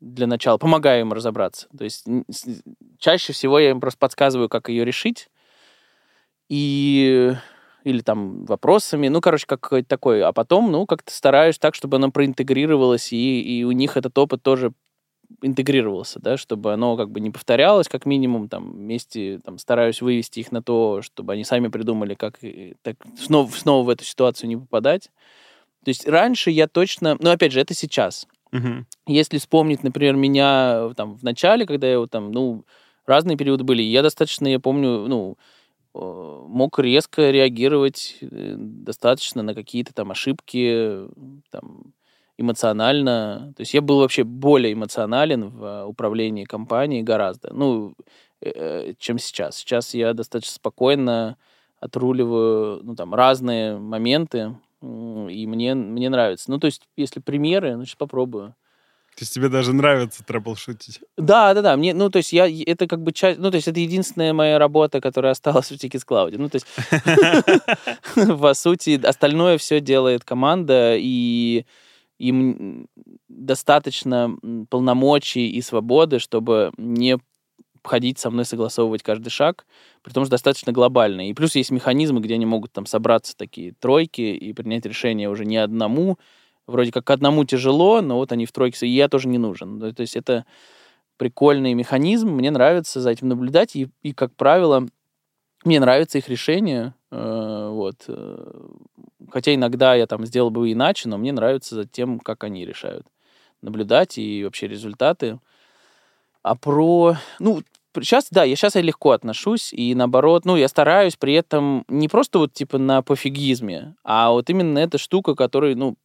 [SPEAKER 2] для начала, помогаю им разобраться. То есть чаще всего я им просто подсказываю, как ее решить, и или там вопросами, ну, короче, как такой, а потом, ну, как-то стараюсь так, чтобы оно проинтегрировалось, и, и у них этот опыт тоже интегрировался, да, чтобы оно как бы не повторялось, как минимум, там, вместе, там, стараюсь вывести их на то, чтобы они сами придумали, как так, снова, снова в эту ситуацию не попадать. То есть раньше я точно, ну, опять же, это сейчас.
[SPEAKER 1] Мгм.
[SPEAKER 2] Если вспомнить, например, меня там в начале, когда я вот там, ну, разные периоды были, я достаточно, я помню, ну, э, мог резко реагировать э, достаточно на какие-то там ошибки, там, эмоционально. То есть я был вообще более эмоционален в управлении компанией гораздо, ну, э, чем сейчас. Сейчас я достаточно спокойно отруливаю, ну, там, разные моменты, и мне, мне нравится. Ну, то есть, если примеры, ну, сейчас попробую.
[SPEAKER 1] То есть тебе даже нравится трэблшутить?
[SPEAKER 2] Да, да, да. Мне, ну, то есть я, это как бы часть, ну, то есть это единственная моя работа, которая осталась в Tickets Cloud. Ну, то есть, по сути, остальное все делает команда, и им достаточно полномочий и свободы, чтобы не ходить со мной согласовывать каждый шаг, при том, что достаточно глобально. И плюс есть механизмы, где они могут там собраться такие тройки и принять решение уже не одному. Вроде как одному тяжело, но вот они в тройке, и я тоже не нужен. Ну, То есть это прикольный механизм, мне нравится за этим наблюдать, и, и как правило, мне нравится их решение, э, вот. э, Хотя иногда я там сделал бы иначе, но мне нравится за тем, как они решают. Наблюдать и вообще результаты. А про... Ну, сейчас, да, я сейчас я легко отношусь, и наоборот, ну, я стараюсь при этом не просто вот типа на пофигизме, а вот именно эта штука, которая, ну,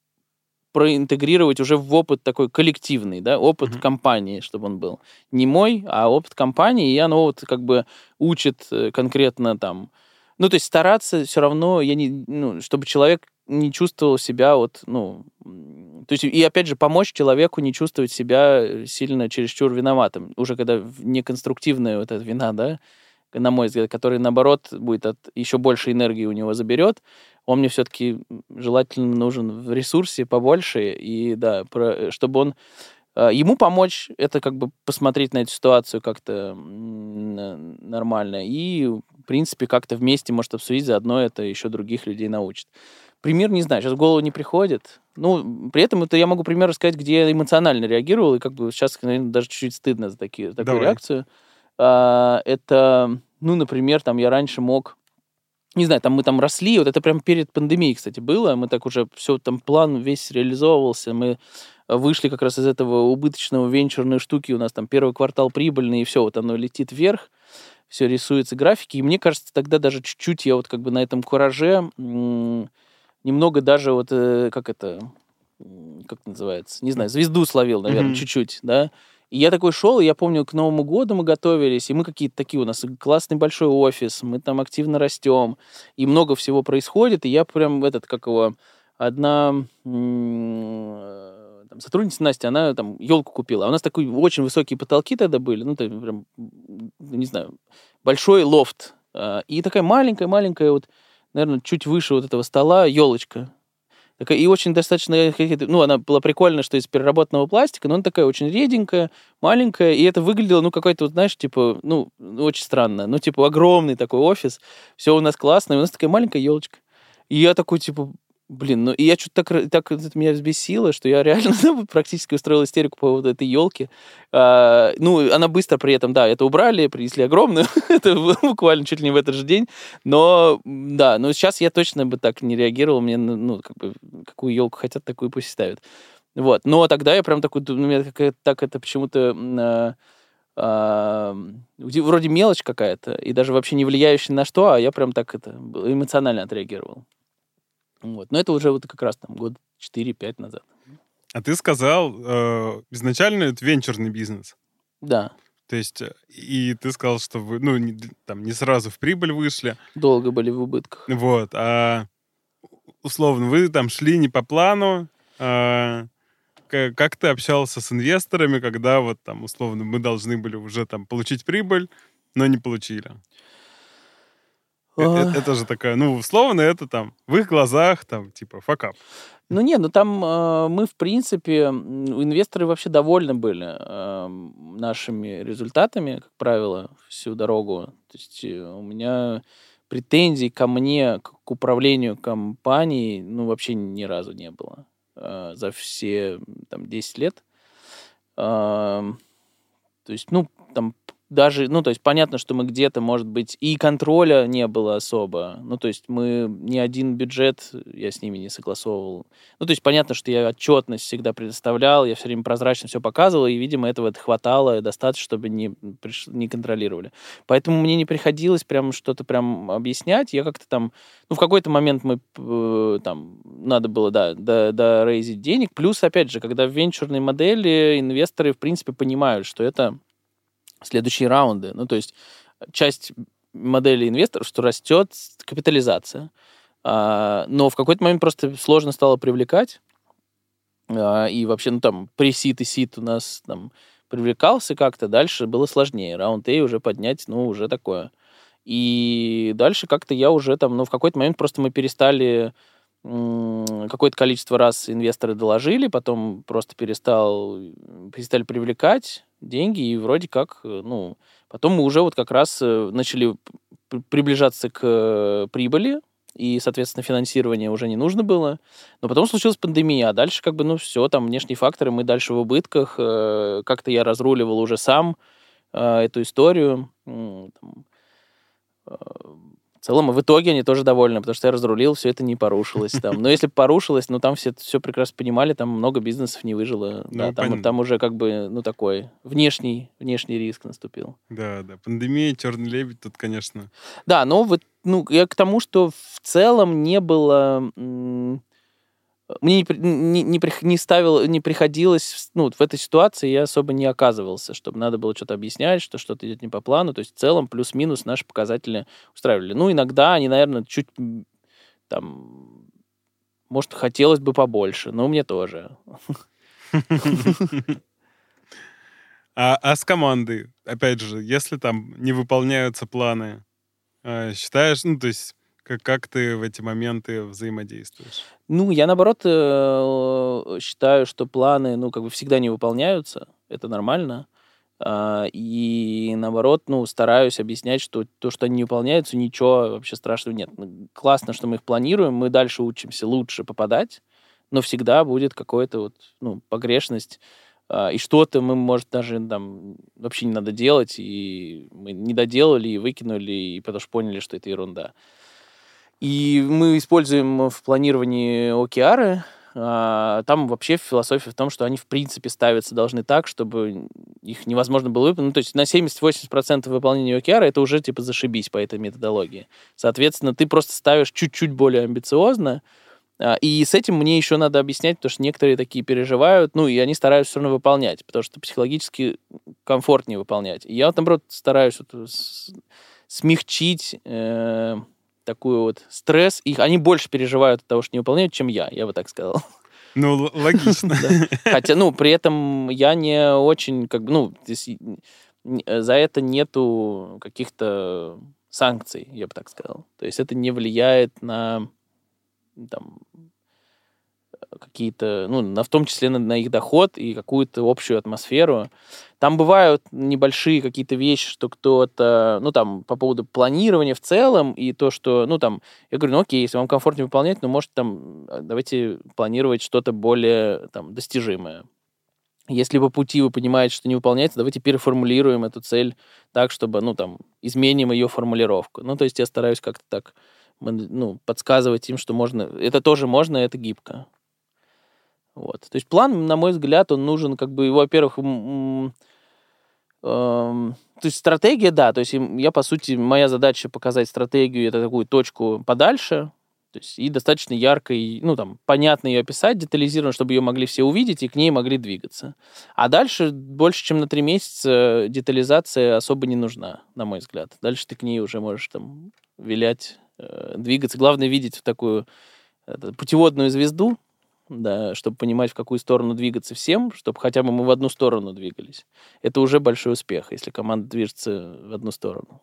[SPEAKER 2] проинтегрировать уже в опыт такой коллективный, да, опыт
[SPEAKER 1] Мгм.
[SPEAKER 2] компании, чтобы он был. Не мой, а опыт компании, и оно вот как бы учит э, конкретно там... Ну, то есть стараться все равно, я не, ну, чтобы человек не чувствовал себя вот, ну, то есть и опять же помочь человеку не чувствовать себя э, сильно чересчур виноватым, уже когда неконструктивная вот эта вина, да, на мой взгляд, который наоборот будет от еще больше энергии у него заберет, он мне все-таки желательно нужен в ресурсе побольше и да, про- чтобы он э, ему помочь, это как бы посмотреть на эту ситуацию как-то н- нормально и в принципе как-то вместе может обсудить, заодно это еще других людей научит. Пример не знаю, сейчас в голову не приходит. Ну, при этом это я могу пример рассказать, где я эмоционально реагировал, и как бы сейчас, наверное, даже чуть-чуть стыдно за такие, за такую
[SPEAKER 1] Давай.
[SPEAKER 2] реакцию. А, это, ну, например, там я раньше мог не знаю, там мы там росли, вот это прям перед пандемией, кстати, было, мы так уже все, там план весь реализовывался, мы вышли как раз из этого убыточного венчурной штуки, у нас там первый квартал прибыльный, и все, вот оно летит вверх, все рисуется графики, и мне кажется, тогда даже чуть-чуть я вот как бы на этом кураже немного даже вот, э, как это, как называется, не знаю, звезду словил, наверное,
[SPEAKER 1] Мгм.
[SPEAKER 2] чуть-чуть, да, и я такой шел, и я помню, к Новому году мы готовились, и мы какие-то такие, у нас классный большой офис, мы там активно растем, и много всего происходит, и я прям этот, как его, одна там, сотрудница Настя, она там елку купила, а у нас такой очень высокие потолки тогда были, ну, там прям, не знаю, большой лофт, а, и такая маленькая-маленькая вот, наверное, чуть выше вот этого стола елочка, Такая, и очень достаточно, какие-то- ну, она была прикольная, что из переработанного пластика, но она такая очень реденькая, маленькая, и это выглядело, ну, какой-то, вот, знаешь, типа, ну, очень странно. Ну, типа, огромный такой офис, все у нас классно, и у нас такая маленькая елочка. И я такой, типа, блин, ну, и я что-то так, так это меня взбесило, что я реально ну, практически устроил истерику по поводу этой елки. ну, она быстро при этом, да, это убрали, принесли огромную, это буквально чуть ли не в этот же день, но, да, но сейчас я точно бы так не реагировал, мне, ну, ну, как бы, какую елку хотят, такую пусть ставят. Вот, но тогда я прям такой, думаю, у меня какая- так это почему-то а, а, вроде мелочь какая-то, и даже вообще не влияющая на что, а я прям так это эмоционально отреагировал. Вот. Но это уже вот как раз там год 4-5 назад.
[SPEAKER 1] А ты сказал, э, изначально это венчурный бизнес.
[SPEAKER 2] Да,
[SPEAKER 1] То есть, э, и ты сказал, что вы, ну, не, там, не сразу в прибыль вышли.
[SPEAKER 2] долго были в убытках.
[SPEAKER 1] Вот. А условно, вы там шли не по плану, а, к- как ты общался с инвесторами, когда вот там, условно, мы должны были уже там получить прибыль, но не получили? Э- э-. Это же такая, ну, условно, это там в их глазах там типа факап.
[SPEAKER 2] Ну не, ну там э, мы, в принципе, инвесторы вообще довольны были э, нашими результатами, как правило, всю дорогу. То есть э, у меня претензий ко мне, к, к управлению компанией, ну, вообще ни разу не было э, за все там 10 лет. Ам, то есть, ну, там даже, ну, то есть понятно, что мы где-то, может быть, и контроля не было особо. Ну, то есть мы ни один бюджет я с ними не согласовывал. Ну, то есть понятно, что я отчетность всегда предоставлял, я все время прозрачно все показывал, и, видимо, этого хватало достаточно, чтобы не, приш- не контролировали. Поэтому мне не приходилось прям что-то прям объяснять. Я как-то там, ну, в какой-то момент мы э, там, надо было, да, до, дорейзить денег. Плюс, опять же, когда в венчурной модели инвесторы, в принципе, понимают, что это следующие раунды. Ну, то есть часть модели инвесторов, что растет капитализация. А, но в какой-то момент просто сложно стало привлекать. А, и вообще, ну, там, пресид и сид у нас там привлекался как-то, дальше было сложнее. Раунд A уже поднять, ну, уже такое. И дальше как-то я уже там, ну, в какой-то момент просто мы перестали какое-то количество раз инвесторы доложили, потом просто перестал, перестали привлекать деньги, и вроде как, э, ну, потом мы уже вот как раз э, начали приближаться к э, прибыли, и, соответственно, финансирование уже не нужно было. Но потом случилась пандемия, а дальше как бы, ну, все, там внешние факторы, мы дальше в убытках. э, Как-то я разруливал уже сам э, эту историю. Э, В целом, в итоге они тоже довольны, потому что я разрулил, все это не порушилось там. Но если порушилось, ну, там все, все прекрасно понимали, там много бизнесов не выжило.
[SPEAKER 1] Ну,
[SPEAKER 2] да, там, там уже как бы, ну, такой внешний, внешний риск наступил.
[SPEAKER 1] Да, да. Пандемия, черный лебедь, тут, конечно.
[SPEAKER 2] Да, но вот, ну, я к тому, что в целом не было... м, Мне не, не, не, не ставил, не приходилось, ну, в этой ситуации я особо не оказывался, чтобы надо было что-то объяснять, что что-то идет не по плану. То есть в целом плюс-минус наши показатели устраивали. Ну, иногда они, наверное, чуть там, может, хотелось бы побольше, но мне тоже.
[SPEAKER 1] А, а с командой, опять же, если там не выполняются планы, э, считаешь, ну, то есть, как, как ты в эти моменты взаимодействуешь?
[SPEAKER 2] Ну, я наоборот э, считаю, что планы, ну, как бы всегда не выполняются. Это нормально. А, И наоборот, ну, стараюсь объяснять, что то, что они не выполняются, ничего вообще страшного нет. Классно, что мы их планируем, мы дальше учимся лучше попадать, но всегда будет какая-то вот, ну, погрешность, а, и что-то мы, может, даже там вообще не надо делать, и мы не доделали, и выкинули, и потому что поняли, что это ерунда. И мы используем в планировании OKR. а, Там вообще философия в том, что они в принципе ставятся должны так, чтобы их невозможно было выполнить. Ну, то есть на 70-80% выполнения OKR это уже типа зашибись по этой методологии. Соответственно, ты просто ставишь чуть-чуть более амбициозно, а, и с этим мне еще надо объяснять, потому что некоторые такие переживают, ну, и они стараются все равно выполнять, потому что психологически комфортнее выполнять. И я вот, наоборот, стараюсь вот смягчить э, такой вот стресс. Их, они больше переживают от того, что не выполняют, чем я, я бы так сказал.
[SPEAKER 1] Ну, логично.
[SPEAKER 2] Хотя, ну, при этом я не очень, как бы, ну, н- за это нету каких-то санкций, я бы так сказал. То есть это не влияет на там, какие-то, ну, на, в том числе на, на их доход и какую-то общую атмосферу. Там бывают небольшие какие-то вещи, что кто-то, ну, там, по поводу планирования в целом, и то, что, ну, там, я говорю, ну, окей, если вам комфортнее выполнять, ну, может, там, э, давайте планировать что-то более, там, достижимое. Если по пути вы понимаете, что не выполняется, давайте переформулируем эту цель так, чтобы, ну, там, изменим ее формулировку. Ну, то есть я стараюсь как-то так, ну, подсказывать им, что можно, это тоже можно, это гибко. Вот. То есть план, на мой взгляд, он нужен, как бы, во-первых, эм, то есть стратегия, да, то есть я, по сути, моя задача показать стратегию, это такую точку подальше, то есть и достаточно ярко, и, ну, там, понятно ее описать, детализированно, чтобы ее могли все увидеть и к ней могли двигаться. А дальше больше, чем на три месяца детализация особо не нужна, на мой взгляд. Дальше ты к ней уже можешь там вилять, э, двигаться. Главное видеть такую это, путеводную звезду, да, чтобы понимать, в какую сторону двигаться всем, чтобы хотя бы мы в одну сторону двигались. Это уже большой успех, если команда движется в одну сторону.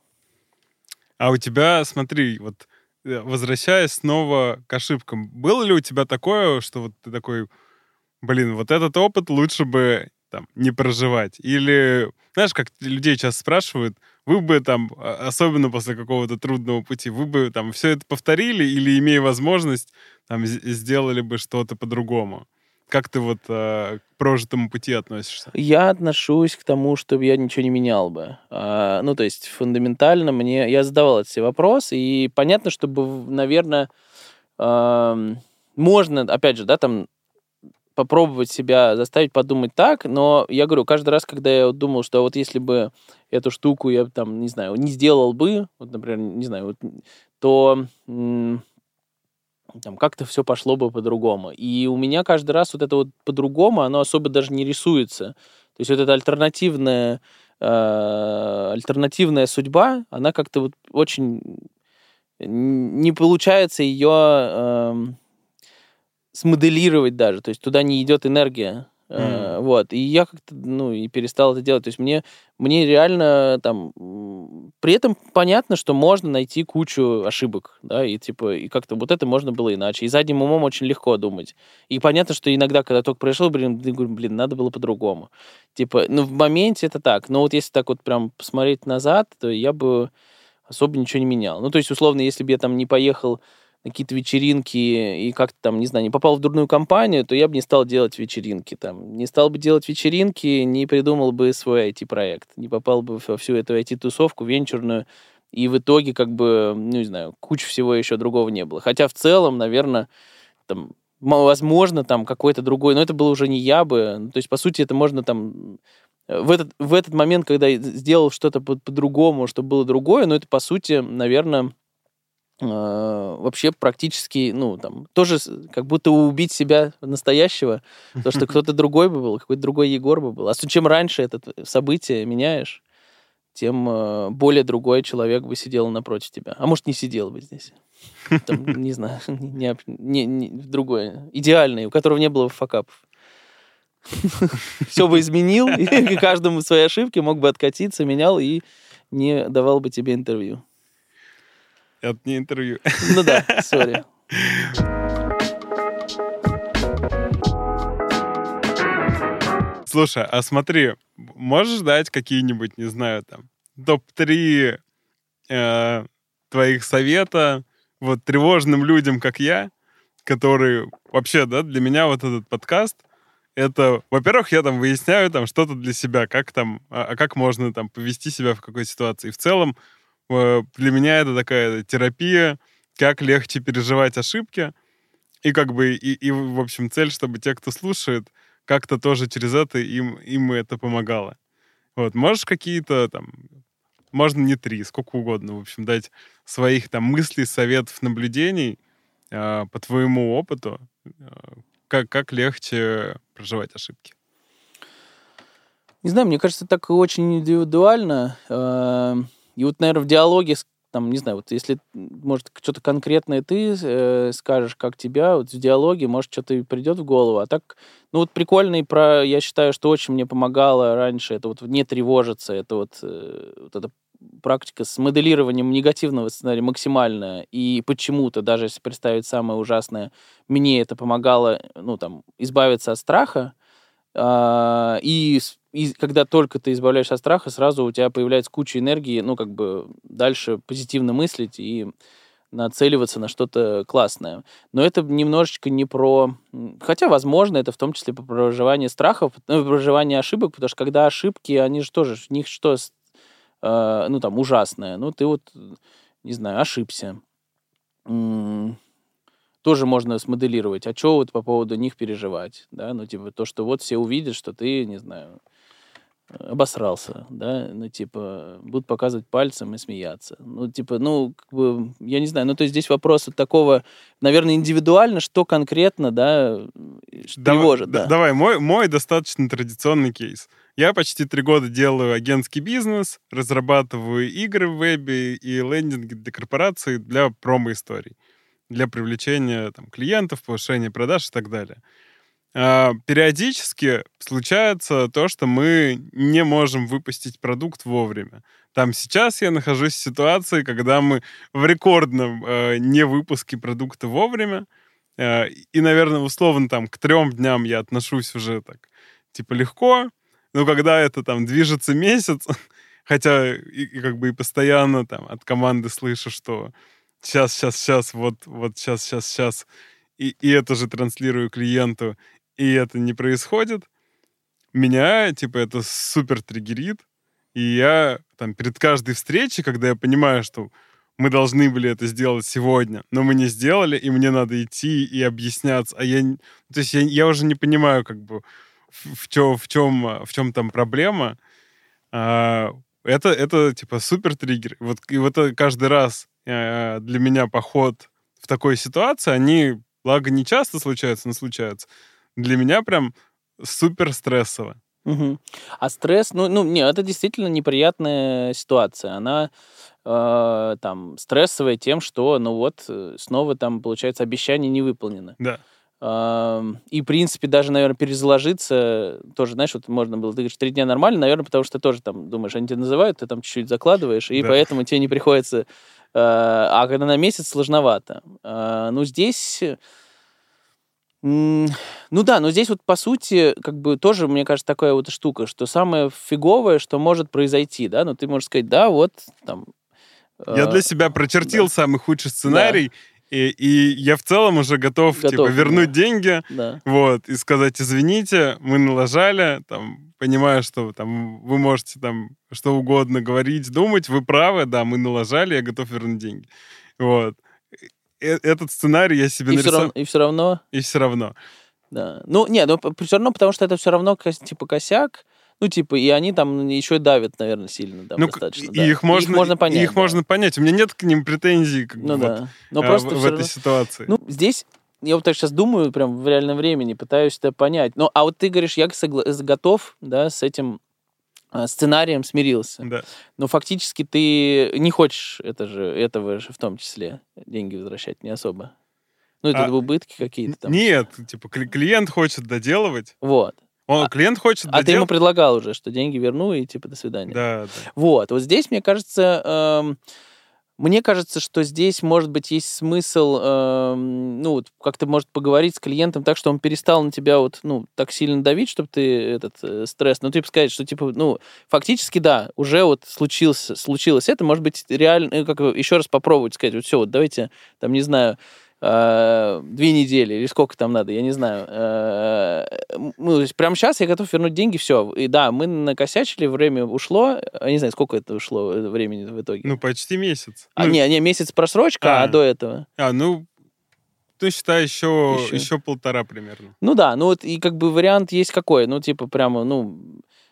[SPEAKER 1] А у тебя, смотри, вот э, возвращаясь снова к ошибкам, было ли у тебя такое, что вот ты такой, блин, вот этот опыт лучше бы там не проживать? Или, знаешь, как людей сейчас спрашивают, вы бы там, а, особенно после какого-то трудного пути, вы бы там все это повторили или, имея возможность, там сделали бы что-то по-другому? Как ты вот э, к прожитому пути относишься?
[SPEAKER 2] Я отношусь к тому, чтобы я ничего не менял бы. А, ну, то есть фундаментально мне... Я задавал эти вопросы, и понятно, чтобы, наверное, э, можно, опять же, да, там попробовать себя заставить подумать так, но я говорю, каждый раз, когда я думал, что вот если бы эту штуку я там, не знаю, не сделал бы, вот, например, не знаю, вот, то там как-то все пошло бы по-другому. И у меня каждый раз вот это вот по-другому, оно особо даже не рисуется. То есть вот эта альтернативная, э, альтернативная судьба, она как-то вот очень не получается ее э, эм, смоделировать даже. То есть туда не идет энергия. Mm. Вот. И я как-то, ну, и перестал это делать. То есть мне, мне реально там... При этом понятно, что можно найти кучу ошибок, да, и типа, и как-то вот это можно было иначе. И задним умом очень легко думать. И понятно, что иногда, когда только пришел, блин, блин, надо было по-другому. Типа, ну, в моменте это так. Но вот если так вот прям посмотреть назад, то я бы особо ничего не менял. Ну, то есть, условно, если бы я там не поехал на какие-то вечеринки и как-то там, не знаю, не попал в дурную компанию, то я бы не стал делать вечеринки там. Не стал бы делать вечеринки, не придумал бы свой IT-проект, не попал бы во всю эту IT-тусовку венчурную, и в итоге, как бы, ну, не знаю, куча всего еще другого не было. Хотя в целом, наверное, там, возможно, там какой-то другой, но это было уже не я бы. То есть, по сути, это можно там в этот, в этот момент, когда сделал что-то по-другому, чтобы было другое, но это, по сути, наверное, вообще практически, ну, там, тоже как будто убить себя настоящего, то, что кто-то другой бы был, какой-то другой Егор бы был. А чем раньше это событие меняешь, тем э, более другой человек бы сидел напротив тебя. А может, не сидел бы здесь. Там, не знаю, не, не, не, другое. Идеальный, у которого не было факапов. Все бы изменил, и каждому свои ошибки мог бы откатиться, менял и не давал бы тебе интервью.
[SPEAKER 1] Это не интервью.
[SPEAKER 2] Ну да, сори.
[SPEAKER 1] Слушай, а смотри, можешь дать какие-нибудь, не знаю, там, топ-3 э, твоих совета вот тревожным людям, как я, которые вообще, да, для меня вот этот подкаст, это, во-первых, я там выясняю там что-то для себя, как там, а, а как можно там повести себя в какой ситуации. В целом, для меня это такая терапия, как легче переживать ошибки. И как бы, и, и в общем, цель, чтобы те, кто слушает, как-то тоже через это им, им это помогало. Вот, можешь какие-то там, можно не три, сколько угодно, в общем, дать своих там мыслей, советов, наблюдений э, по твоему опыту, э, как, как легче проживать ошибки?
[SPEAKER 2] Не знаю, мне кажется, так очень индивидуально. Э, и вот, наверное, в диалоге там, не знаю, вот если, может, что-то конкретное ты э, скажешь, как тебя, вот в диалоге, может, что-то и придет в голову. А так, ну, вот прикольный про, я считаю, что очень мне помогало раньше, это вот не тревожиться, это вот, э, вот эта практика с моделированием негативного сценария максимальная, и почему-то, даже если представить самое ужасное, мне это помогало, ну, там, избавиться от страха, э, и и когда только ты избавляешься от страха, сразу у тебя появляется куча энергии, ну, как бы дальше позитивно мыслить и нацеливаться на что-то классное. Но это немножечко не про... Хотя, возможно, это в том числе про проживание страхов, ну, проживание ошибок, потому что когда ошибки, они же тоже, в них что, э, ну, там, ужасное. Ну, ты вот, не знаю, ошибся тоже можно смоделировать, а что вот по поводу них переживать, да, ну, типа, то, что вот все увидят, что ты, не знаю, обосрался, да, ну, типа, будут показывать пальцем и смеяться. Ну, типа, ну, как бы, я не знаю, ну, то есть здесь вопрос от такого, наверное, индивидуально, что конкретно, да, давай, тревожит, да.
[SPEAKER 1] Давай, мой, мой достаточно традиционный кейс. Я почти три года делаю агентский бизнес, разрабатываю игры в вебе и лендинги для корпораций для промо-историй. для привлечения там, клиентов, повышения продаж и так далее. А, периодически случается то, что мы не можем выпустить продукт вовремя. Там сейчас я нахожусь в ситуации, когда мы в рекордном э, не выпуске продукта вовремя. Э, и, наверное, условно там к трем дням я отношусь уже так, типа, легко. Но когда это там движется месяц, хотя и, и как бы и постоянно там от команды слышу, что сейчас, сейчас, сейчас, вот, вот сейчас, сейчас, сейчас, и, и это же транслирую клиенту, и это не происходит, меня, типа, это супер триггерит, и я там перед каждой встречей, когда я понимаю, что мы должны были это сделать сегодня, но мы не сделали, и мне надо идти и объясняться, а я, то есть я, я уже не понимаю, как бы, в, чем, в чем, в чем там проблема. А, это, это типа супер триггер. Вот, и вот каждый раз э, для меня поход в такой ситуации, они, благо, не часто случаются, но случаются. Для меня прям супер стрессово.
[SPEAKER 2] Угу. А стресс, ну, ну, не, это действительно неприятная ситуация. Она э, там стрессовая тем, что, ну вот, э, снова там, получается, обещание не выполнено.
[SPEAKER 1] Да.
[SPEAKER 2] И, в принципе, даже, наверное, перезаложиться тоже, знаешь, вот можно было, ты говоришь, три дня нормально, наверное, потому что тоже там думаешь, они тебя называют, ты там чуть-чуть закладываешь, и да. поэтому тебе не приходится... А когда на месяц сложновато. Ну, здесь... Ну да, но здесь вот по сути, как бы тоже, мне кажется, такая вот штука, что самое фиговое, что может произойти, да, ну ты можешь сказать, да, вот там...
[SPEAKER 1] Я для себя прочертил да. самый худший сценарий, да и, и я в целом уже готов, типа, готов типа, вернуть да. деньги,
[SPEAKER 2] да.
[SPEAKER 1] вот, и сказать, извините, мы налажали, там, понимаю, что там вы можете там что угодно говорить, думать, вы правы, да, мы налажали, я готов вернуть деньги. Вот. Э этот сценарий я себе
[SPEAKER 2] и нарисовал. Все равно, и все равно?
[SPEAKER 1] И все равно.
[SPEAKER 2] Да. Ну, нет, ну, все равно, потому что это все равно, типа, косяк, ну, типа, и они там еще давят, наверное, сильно там, ну, достаточно.
[SPEAKER 1] И да. их, можно, их можно понять. Их да. можно понять. У меня нет к ним претензий как ну, бы, да. Но вот, просто в, в этой равно... ситуации.
[SPEAKER 2] Ну, здесь я вот так сейчас думаю, прям в реальном времени, пытаюсь это понять. Ну, а вот ты говоришь, я согла- готов, да, с этим а, сценарием смирился.
[SPEAKER 1] Да.
[SPEAKER 2] Но фактически ты не хочешь это же, этого же в том числе деньги возвращать не особо. Ну, это а, убытки какие-то там.
[SPEAKER 1] Нет, типа клиент хочет доделывать.
[SPEAKER 2] Вот.
[SPEAKER 1] Он, а, клиент хочет
[SPEAKER 2] А ты ему предлагал уже, что деньги верну и типа до свидания.
[SPEAKER 1] Да, да.
[SPEAKER 2] Вот. Вот здесь, мне кажется, эм, мне кажется, что здесь, может быть, есть смысл, эм, ну, вот, как-то, может, поговорить с клиентом так, что он перестал на тебя вот, ну, так сильно давить, чтобы ты этот э, стресс, ну, типа сказать, что, типа, ну, фактически, да, уже вот случилось, случилось это, может быть, реально, э, как еще раз попробовать сказать, вот все, вот давайте, там, не знаю, Э, две недели или сколько там надо, я не знаю. Э, ну, то есть прямо сейчас я готов вернуть деньги, все. И да, мы накосячили, время ушло. Я не знаю, сколько это ушло э, времени в итоге.
[SPEAKER 1] Ну, почти месяц.
[SPEAKER 2] А,
[SPEAKER 1] ну,
[SPEAKER 2] не, не, месяц просрочка, а, а до этого?
[SPEAKER 1] А, ну, ты считай, еще, еще. еще полтора примерно.
[SPEAKER 2] Ну да, ну вот и как бы вариант есть какой. Ну, типа, прямо, ну,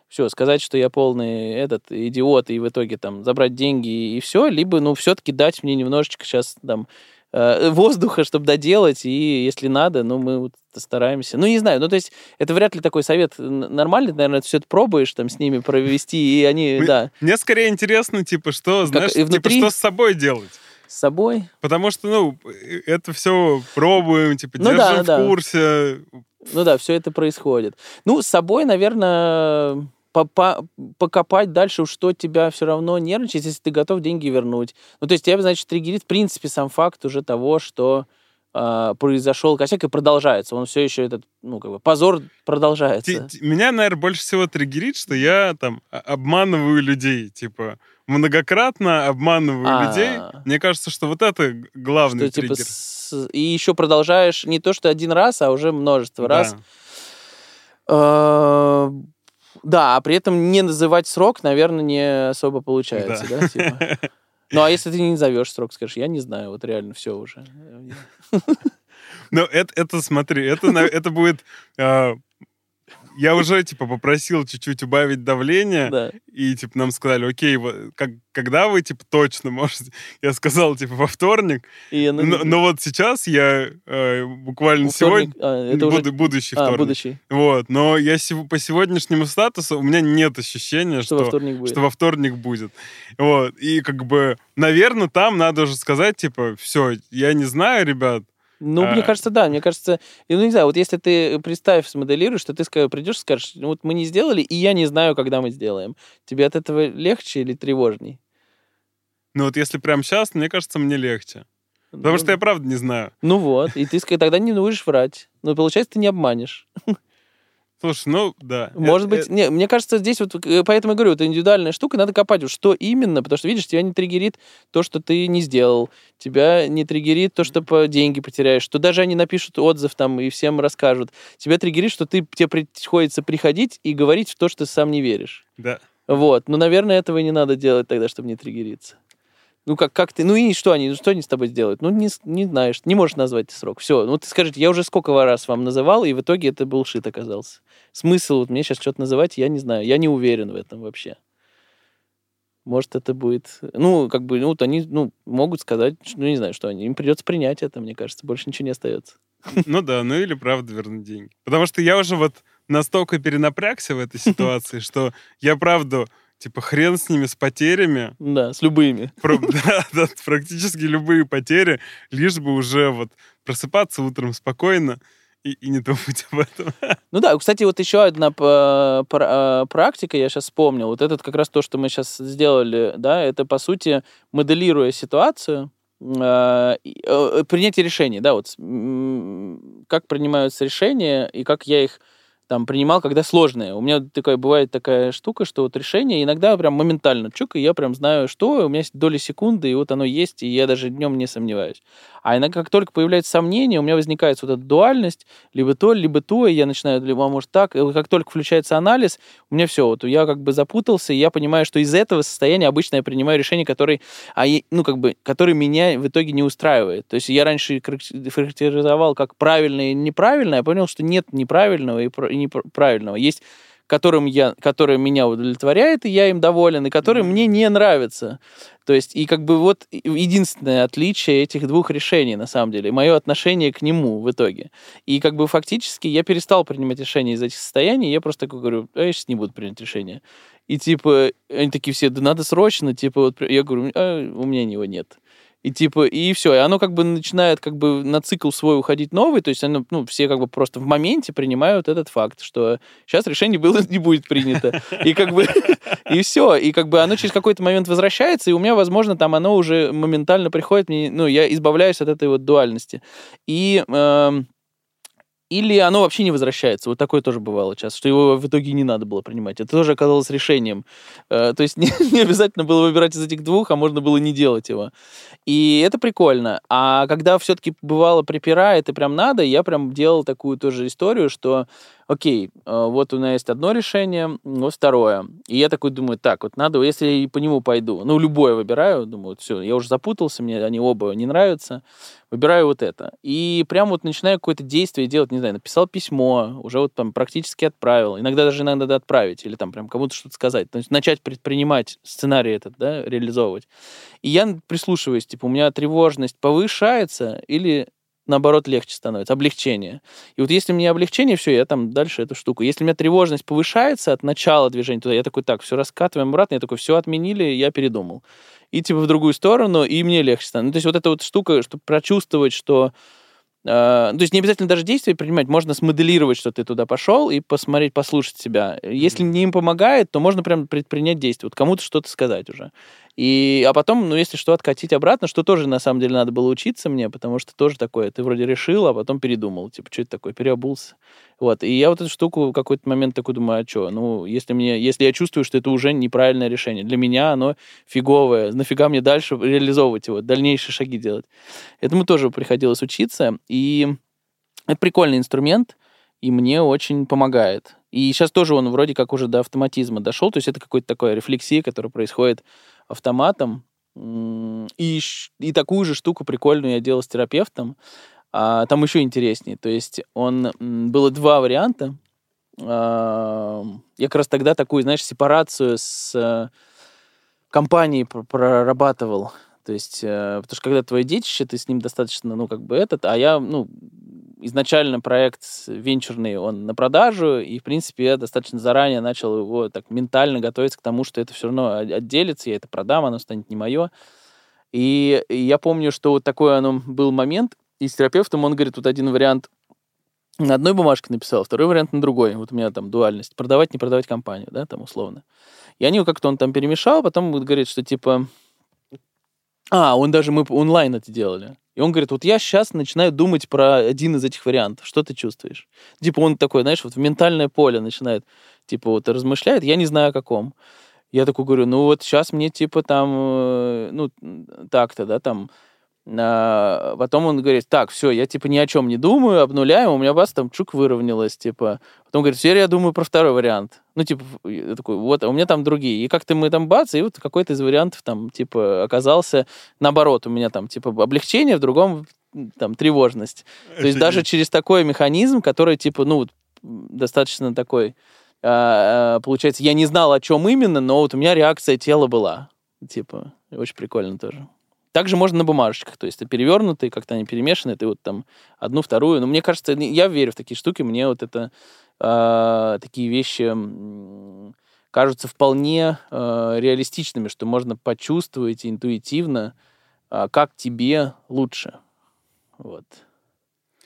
[SPEAKER 2] все, сказать, что я полный этот идиот, и в итоге там забрать деньги и все, либо, ну, все-таки дать мне немножечко сейчас там воздуха, чтобы доделать, и если надо, ну, мы вот стараемся. Ну, не знаю, ну, то есть это вряд ли такой совет нормальный, наверное, ты все это пробуешь там с ними провести, и они,
[SPEAKER 1] мы,
[SPEAKER 2] да.
[SPEAKER 1] Мне скорее интересно, типа, что, знаешь, как, внутри... типа, что с собой делать?
[SPEAKER 2] С собой?
[SPEAKER 1] Потому что, ну, это все пробуем, типа, ну, держим да, в да. курсе.
[SPEAKER 2] Ну да, все это происходит. Ну, с собой, наверное, покопать дальше, что тебя все равно нервничает, если ты готов деньги вернуть. Ну, то есть тебя, значит, триггерит, в принципе, сам факт уже того, что э, произошел косяк и продолжается. Он все еще этот, ну, как бы, позор продолжается.
[SPEAKER 1] Т меня, наверное, больше всего триггерит, что я там обманываю людей, типа, многократно обманываю а -а -а. людей. Мне кажется, что вот это главный что, триггер. Типа,
[SPEAKER 2] с... И еще продолжаешь не то, что один раз, а уже множество да. раз. А, да, а при этом не называть срок, наверное, не особо получается, да? да типа? Ну, а если ты не назовешь срок, скажешь, я не знаю, вот реально все уже.
[SPEAKER 1] Ну, это, это смотри, это, это будет... Э, я уже, типа, попросил чуть-чуть убавить давление,
[SPEAKER 2] Да.
[SPEAKER 1] и, типа, нам сказали, окей, как, когда вы, типа, точно можете? Я сказал, типа, во вторник,
[SPEAKER 2] И оно-
[SPEAKER 1] но, но вот сейчас я э, буквально
[SPEAKER 2] вторник-
[SPEAKER 1] сегодня...
[SPEAKER 2] а, это уже...
[SPEAKER 1] буду- будущий
[SPEAKER 2] А,
[SPEAKER 1] вторник.
[SPEAKER 2] будущий.
[SPEAKER 1] Вот, но я по сегодняшнему статусу у меня нет ощущения,
[SPEAKER 2] Что
[SPEAKER 1] что,
[SPEAKER 2] во вторник будет.
[SPEAKER 1] что во вторник будет. Вот, и как бы, наверное, там надо уже сказать, типа, все, я не знаю, ребят,
[SPEAKER 2] Ну, мне
[SPEAKER 1] А.
[SPEAKER 2] кажется, да. Мне кажется, ну, не знаю, вот если ты представь, смоделируешь, что ты придешь и скажешь, ну, вот мы не сделали, и я не знаю, когда мы сделаем. Тебе от этого легче или тревожней?
[SPEAKER 1] ну вот если прямо сейчас, мне кажется, мне легче. Потому
[SPEAKER 2] ну,
[SPEAKER 1] что я правда не знаю.
[SPEAKER 2] Ну вот, и ты тогда не будешь врать. Но получается, ты не обманешь.
[SPEAKER 1] Слушай, ну да.
[SPEAKER 2] Может
[SPEAKER 1] Э,
[SPEAKER 2] быть,
[SPEAKER 1] э,
[SPEAKER 2] не, мне кажется, здесь вот, э, поэтому я говорю, это индивидуальная штука, надо копать, что именно, потому что, видишь, тебя не триггерит то, что ты не сделал, тебя не триггерит то, что по деньги потеряешь, что даже они напишут отзыв там и всем расскажут. Тебя триггерит, что ты, тебе приходится приходить и говорить в то, что ты сам не веришь.
[SPEAKER 1] Да.
[SPEAKER 2] Вот, ну, наверное, этого и не надо делать тогда, чтобы не триггериться. Ну, как, как ты, ну и что они, что они с тобой сделают? Ну, не, не знаешь, не можешь назвать срок. Все, ну ты скажите, я уже сколько раз вам называл, и в итоге это был шит оказался. Смысл вот мне сейчас что-то называть, я не знаю, я не уверен в этом вообще. Может, это будет... Ну, как бы, ну, вот они, ну, могут сказать, ну, не знаю, что они. Им придется принять это, мне кажется, больше ничего не остается.
[SPEAKER 1] Ну да, ну или правда вернуть деньги. Потому что я уже вот настолько перенапрягся в этой ситуации, что я правда, типа, хрен с ними, с потерями.
[SPEAKER 2] Да, с любыми.
[SPEAKER 1] Про- да, да, практически любые потери, лишь бы уже вот просыпаться утром спокойно и, и не думать об этом.
[SPEAKER 2] Ну да, кстати, вот еще одна пра- а, практика, я сейчас вспомнил. Вот этот как раз то, что мы сейчас сделали, да, это, по сути, моделируя ситуацию, э, э, принятие решений, да, вот как принимаются решения и как я их там принимал, когда сложные. У меня такая бывает такая штука, что вот решение иногда прям моментально чук, и я прям знаю, что у меня есть доли секунды, и вот оно есть, и я даже днем не сомневаюсь. А иногда, как только появляется сомнение, у меня возникает вот эта дуальность, либо то, либо то, и я начинаю, либо, а может, так. И как только включается анализ, у меня все, вот я как бы запутался, и я понимаю, что из этого состояния обычно я принимаю решение, которое, а, ну, как бы, которое меня в итоге не устраивает. То есть я раньше характер- характеризовал как правильное и неправильное, я понял, что нет неправильного и неправильного. Есть которым я, который меня удовлетворяет, и я им доволен, и который мне не нравится. То есть, и как бы вот единственное отличие этих двух решений, на самом деле, мое отношение к нему в итоге. И как бы фактически я перестал принимать решения из этих состояний, я просто такой говорю, а я сейчас не буду принимать решение. И типа, они такие все, да надо срочно, типа, вот я говорю, «А, у меня его нет. И типа, и все, и оно как бы начинает как бы на цикл свой уходить новый, то есть оно, ну, все как бы просто в моменте принимают этот факт, что сейчас решение было не будет принято. И как бы, и все, и как бы оно через какой-то момент возвращается, и у меня, возможно, там оно уже моментально приходит, мне, ну, я избавляюсь от этой вот дуальности. И эм, или оно вообще не возвращается. Вот такое тоже бывало часто, что его в итоге не надо было принимать. Это тоже оказалось решением. Э, то есть не, не обязательно было выбирать из этих двух, а можно было не делать его. И это прикольно. А когда все-таки бывало припирает и прям надо, я прям делал такую тоже историю, что окей, э, вот у меня есть одно решение, вот второе. И я такой думаю, так, вот надо, если я по нему пойду, ну, любое выбираю, думаю, все, я уже запутался, мне они оба не нравятся, выбираю вот это. И прям вот начинаю какое-то действие делать, не знаю, написал письмо, уже вот там практически отправил. Иногда даже иногда надо отправить или там прям кому-то что-то сказать. То есть начать предпринимать сценарий этот, да, реализовывать. И я прислушиваюсь, типа, у меня тревожность повышается или наоборот легче становится, облегчение. И вот если у меня облегчение, все, я там дальше эту штуку. Если у меня тревожность повышается от начала движения туда, я такой, так, все раскатываем обратно, я такой, все отменили, я передумал. И типа в другую сторону, и мне легче становится. Ну, то есть вот эта вот штука, чтобы прочувствовать, что Uh, то есть не обязательно даже действия принимать, можно смоделировать, что ты туда пошел, и посмотреть, послушать себя. Если не им помогает, то можно прям предпринять действие, вот кому-то что-то сказать уже. И, а потом, ну, если что, откатить обратно, что тоже, на самом деле, надо было учиться мне, потому что тоже такое, ты вроде решил, а потом передумал, типа, что это такое, переобулся. Вот, и я вот эту штуку в какой-то момент такой думаю, а что, ну, если, мне, если я чувствую, что это уже неправильное решение, для меня оно фиговое, нафига мне дальше реализовывать его, дальнейшие шаги делать. Этому тоже приходилось учиться, и это прикольный инструмент, и мне очень помогает. И сейчас тоже он вроде как уже до автоматизма дошел, то есть это какая-то такая рефлексия, которая происходит автоматом. И, и такую же штуку прикольную я делал с терапевтом. А, там еще интереснее. То есть он было два варианта. а, я как раз тогда такую, знаешь, сепарацию с э, компанией пр- прорабатывал. То есть, э, потому что когда твое детище, ты с ним достаточно, ну, как бы этот, а я, ну, изначально проект венчурный, он на продажу, и, в принципе, я достаточно заранее начал его так ментально готовиться к тому, что это все равно от- отделится, я это продам, оно станет не мое. И, я помню, что вот такой оно был момент, и с терапевтом он говорит, вот один вариант на одной бумажке написал, второй вариант на другой. Вот у меня там дуальность. Продавать, не продавать компанию, да, там условно. И они как-то он там перемешал, потом вот говорит, что типа... А, он даже, мы онлайн это делали. И он говорит, вот я сейчас начинаю думать про один из этих вариантов. Что ты чувствуешь? Типа он такой, знаешь, вот в ментальное поле начинает, типа вот размышляет, я не знаю о каком. Я такой говорю, ну вот сейчас мне типа там, э, ну так-то, да, там. А, потом он говорит, так, все, я типа ни о чем не думаю, обнуляем, у меня бас там чук выровнялось, типа. Потом говорит, теперь я думаю про второй вариант. Ну, типа, я такой, вот, а у меня там другие. И как-то мы там бац, и вот какой-то из вариантов там, типа, оказался наоборот. У меня там, типа, облегчение, в другом там тревожность. То есть даже через такой механизм, который, типа, ну, достаточно такой, а, а, получается, я не знал, о чем именно, но вот у меня реакция тела была. Типа, очень прикольно тоже. Также можно на бумажечках, то есть ты перевернутый, как-то они перемешаны, ты вот там одну, вторую. Но мне кажется, я верю в такие штуки, мне вот это а, такие вещи кажутся вполне а, реалистичными, что можно почувствовать интуитивно, а, как тебе лучше. Вот.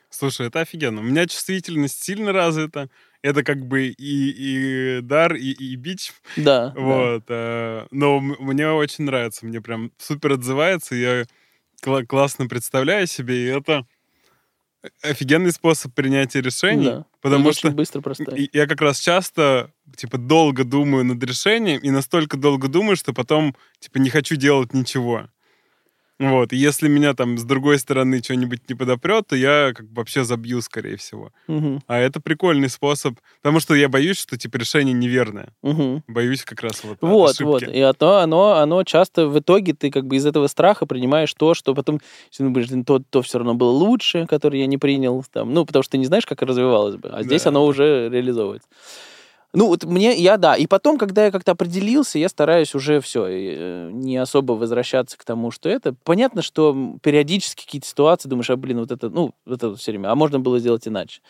[SPEAKER 1] Слушай, это офигенно. У меня чувствительность сильно развита. Это как бы и, и дар, и, и бич.
[SPEAKER 2] Да. да.
[SPEAKER 1] Вот. э, Но мне очень нравится. Мне прям супер отзывается. Я кла- классно представляю себе. И это офигенный способ принятия решений.
[SPEAKER 2] Да.
[SPEAKER 1] Потому
[SPEAKER 2] И
[SPEAKER 1] что
[SPEAKER 2] очень быстро просто.
[SPEAKER 1] я как раз часто, типа, долго думаю над решением, и настолько долго думаю, что потом, типа, не хочу делать ничего. Вот, и если меня там с другой стороны что-нибудь не подопрет, то я как бы вообще забью, скорее всего.
[SPEAKER 2] Мгм,
[SPEAKER 1] А это прикольный способ, потому что я боюсь, что, типа, решение неверное.
[SPEAKER 2] мгм.
[SPEAKER 1] Боюсь как раз вот
[SPEAKER 2] Вот,
[SPEAKER 1] ошибки.
[SPEAKER 2] вот. И оно, оно, оно часто в итоге ты как бы из этого страха принимаешь то, что потом, если ты думаешь, «Блин, то, то все равно было лучше, которое я не принял, там, ну, потому что ты не знаешь, как развивалось бы, а здесь
[SPEAKER 1] Да.
[SPEAKER 2] оно уже реализовывается. Ну, вот мне, я, да, и потом, когда я как-то определился, я стараюсь уже все, не особо возвращаться к тому, что это. Понятно, что периодически какие-то ситуации, думаешь, а, блин, вот это, ну, вот это все время, а можно было сделать иначе.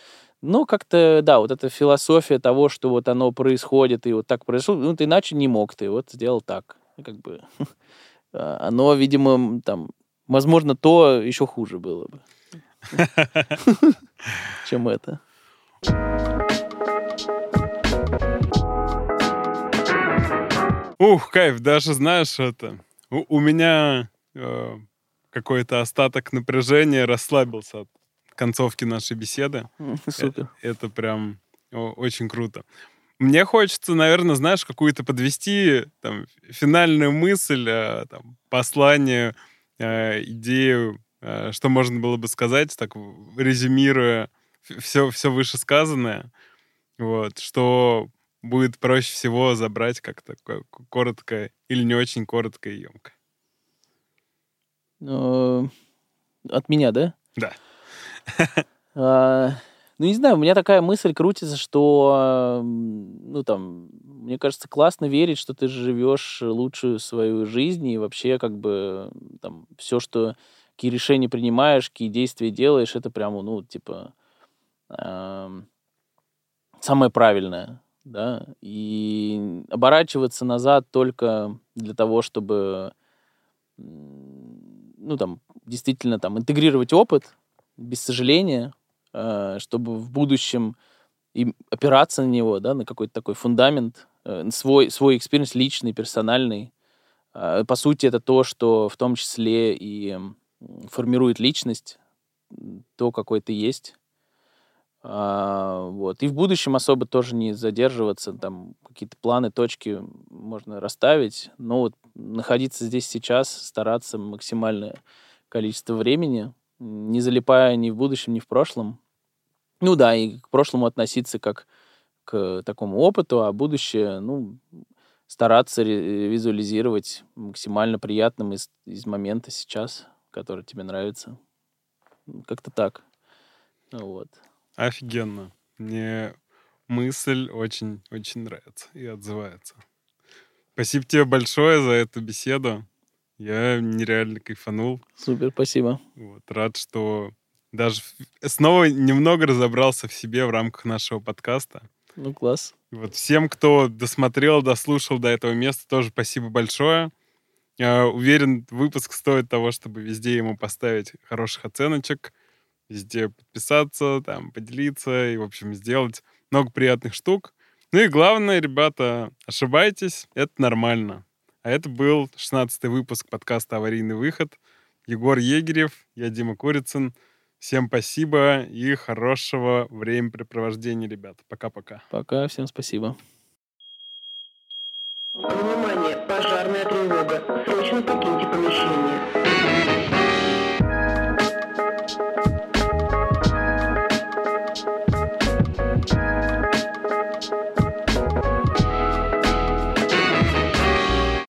[SPEAKER 2] Ну, как-то, да, вот эта философия того, что вот оно происходит, и вот так произошло, ну, ты иначе не мог, ты вот сделал так. Как бы а, оно, видимо, там, возможно, то еще хуже было бы, чем это.
[SPEAKER 1] Ух, кайф, даже знаешь это. У, у меня э, какой-то остаток напряжения расслабился от концовки нашей беседы.
[SPEAKER 2] М, Супер.
[SPEAKER 1] Э, Это прям о, очень круто. Мне хочется, наверное, знаешь, какую-то подвести там, финальную мысль, э, там, послание, э, идею, э, что можно было бы сказать, так резюмируя все, все вышесказанное. Вот, что будет проще всего забрать как-то ко- ко- коротко или не очень коротко и емко.
[SPEAKER 2] Э, От меня, да?
[SPEAKER 1] Да.
[SPEAKER 2] А, Ну, не знаю, у меня такая мысль крутится, что, ну, там, мне кажется, классно верить, что ты живешь лучшую свою жизнь, и вообще, как бы, там, все, что, какие решения принимаешь, какие действия делаешь, это прямо, ну, типа, ам, самое правильное, да, и оборачиваться назад только для того, чтобы, ну, там, действительно, там, интегрировать опыт, без сожаления, э, чтобы в будущем и опираться на него, да, на какой-то такой фундамент, э, свой, свой experience личный, персональный. Э, По сути, это то, что в том числе и формирует личность, то, какой ты есть. А, Вот. И в будущем особо тоже не задерживаться, там какие-то планы, точки можно расставить, но вот находиться здесь сейчас, стараться максимальное количество времени, не залипая ни в будущем, ни в прошлом. Ну да, и к прошлому относиться как к такому опыту, а будущее, ну, стараться визуализировать максимально приятным из, из момента сейчас, который тебе нравится. Как-то так. Вот.
[SPEAKER 1] Офигенно. Мне мысль очень-очень нравится и отзывается. Спасибо тебе большое за эту беседу. Я нереально кайфанул.
[SPEAKER 2] Супер, спасибо.
[SPEAKER 1] Вот, рад, что даже снова немного разобрался в себе в рамках нашего подкаста.
[SPEAKER 2] Ну, класс.
[SPEAKER 1] Вот всем, кто досмотрел, дослушал до этого места, тоже спасибо большое. Я уверен, выпуск стоит того, чтобы везде ему поставить хороших оценочек, везде подписаться, там, поделиться и, в общем, сделать много приятных штук. Ну и главное, ребята, ошибайтесь, это нормально. А это был 16-й выпуск подкаста «Аварийный выход». Егор Егерев, я Дима Курицын. Всем спасибо и хорошего времяпрепровождения, ребята. Пока-пока.
[SPEAKER 2] Пока, всем спасибо.
[SPEAKER 3] Внимание, пожарная тревога. Срочно покиньте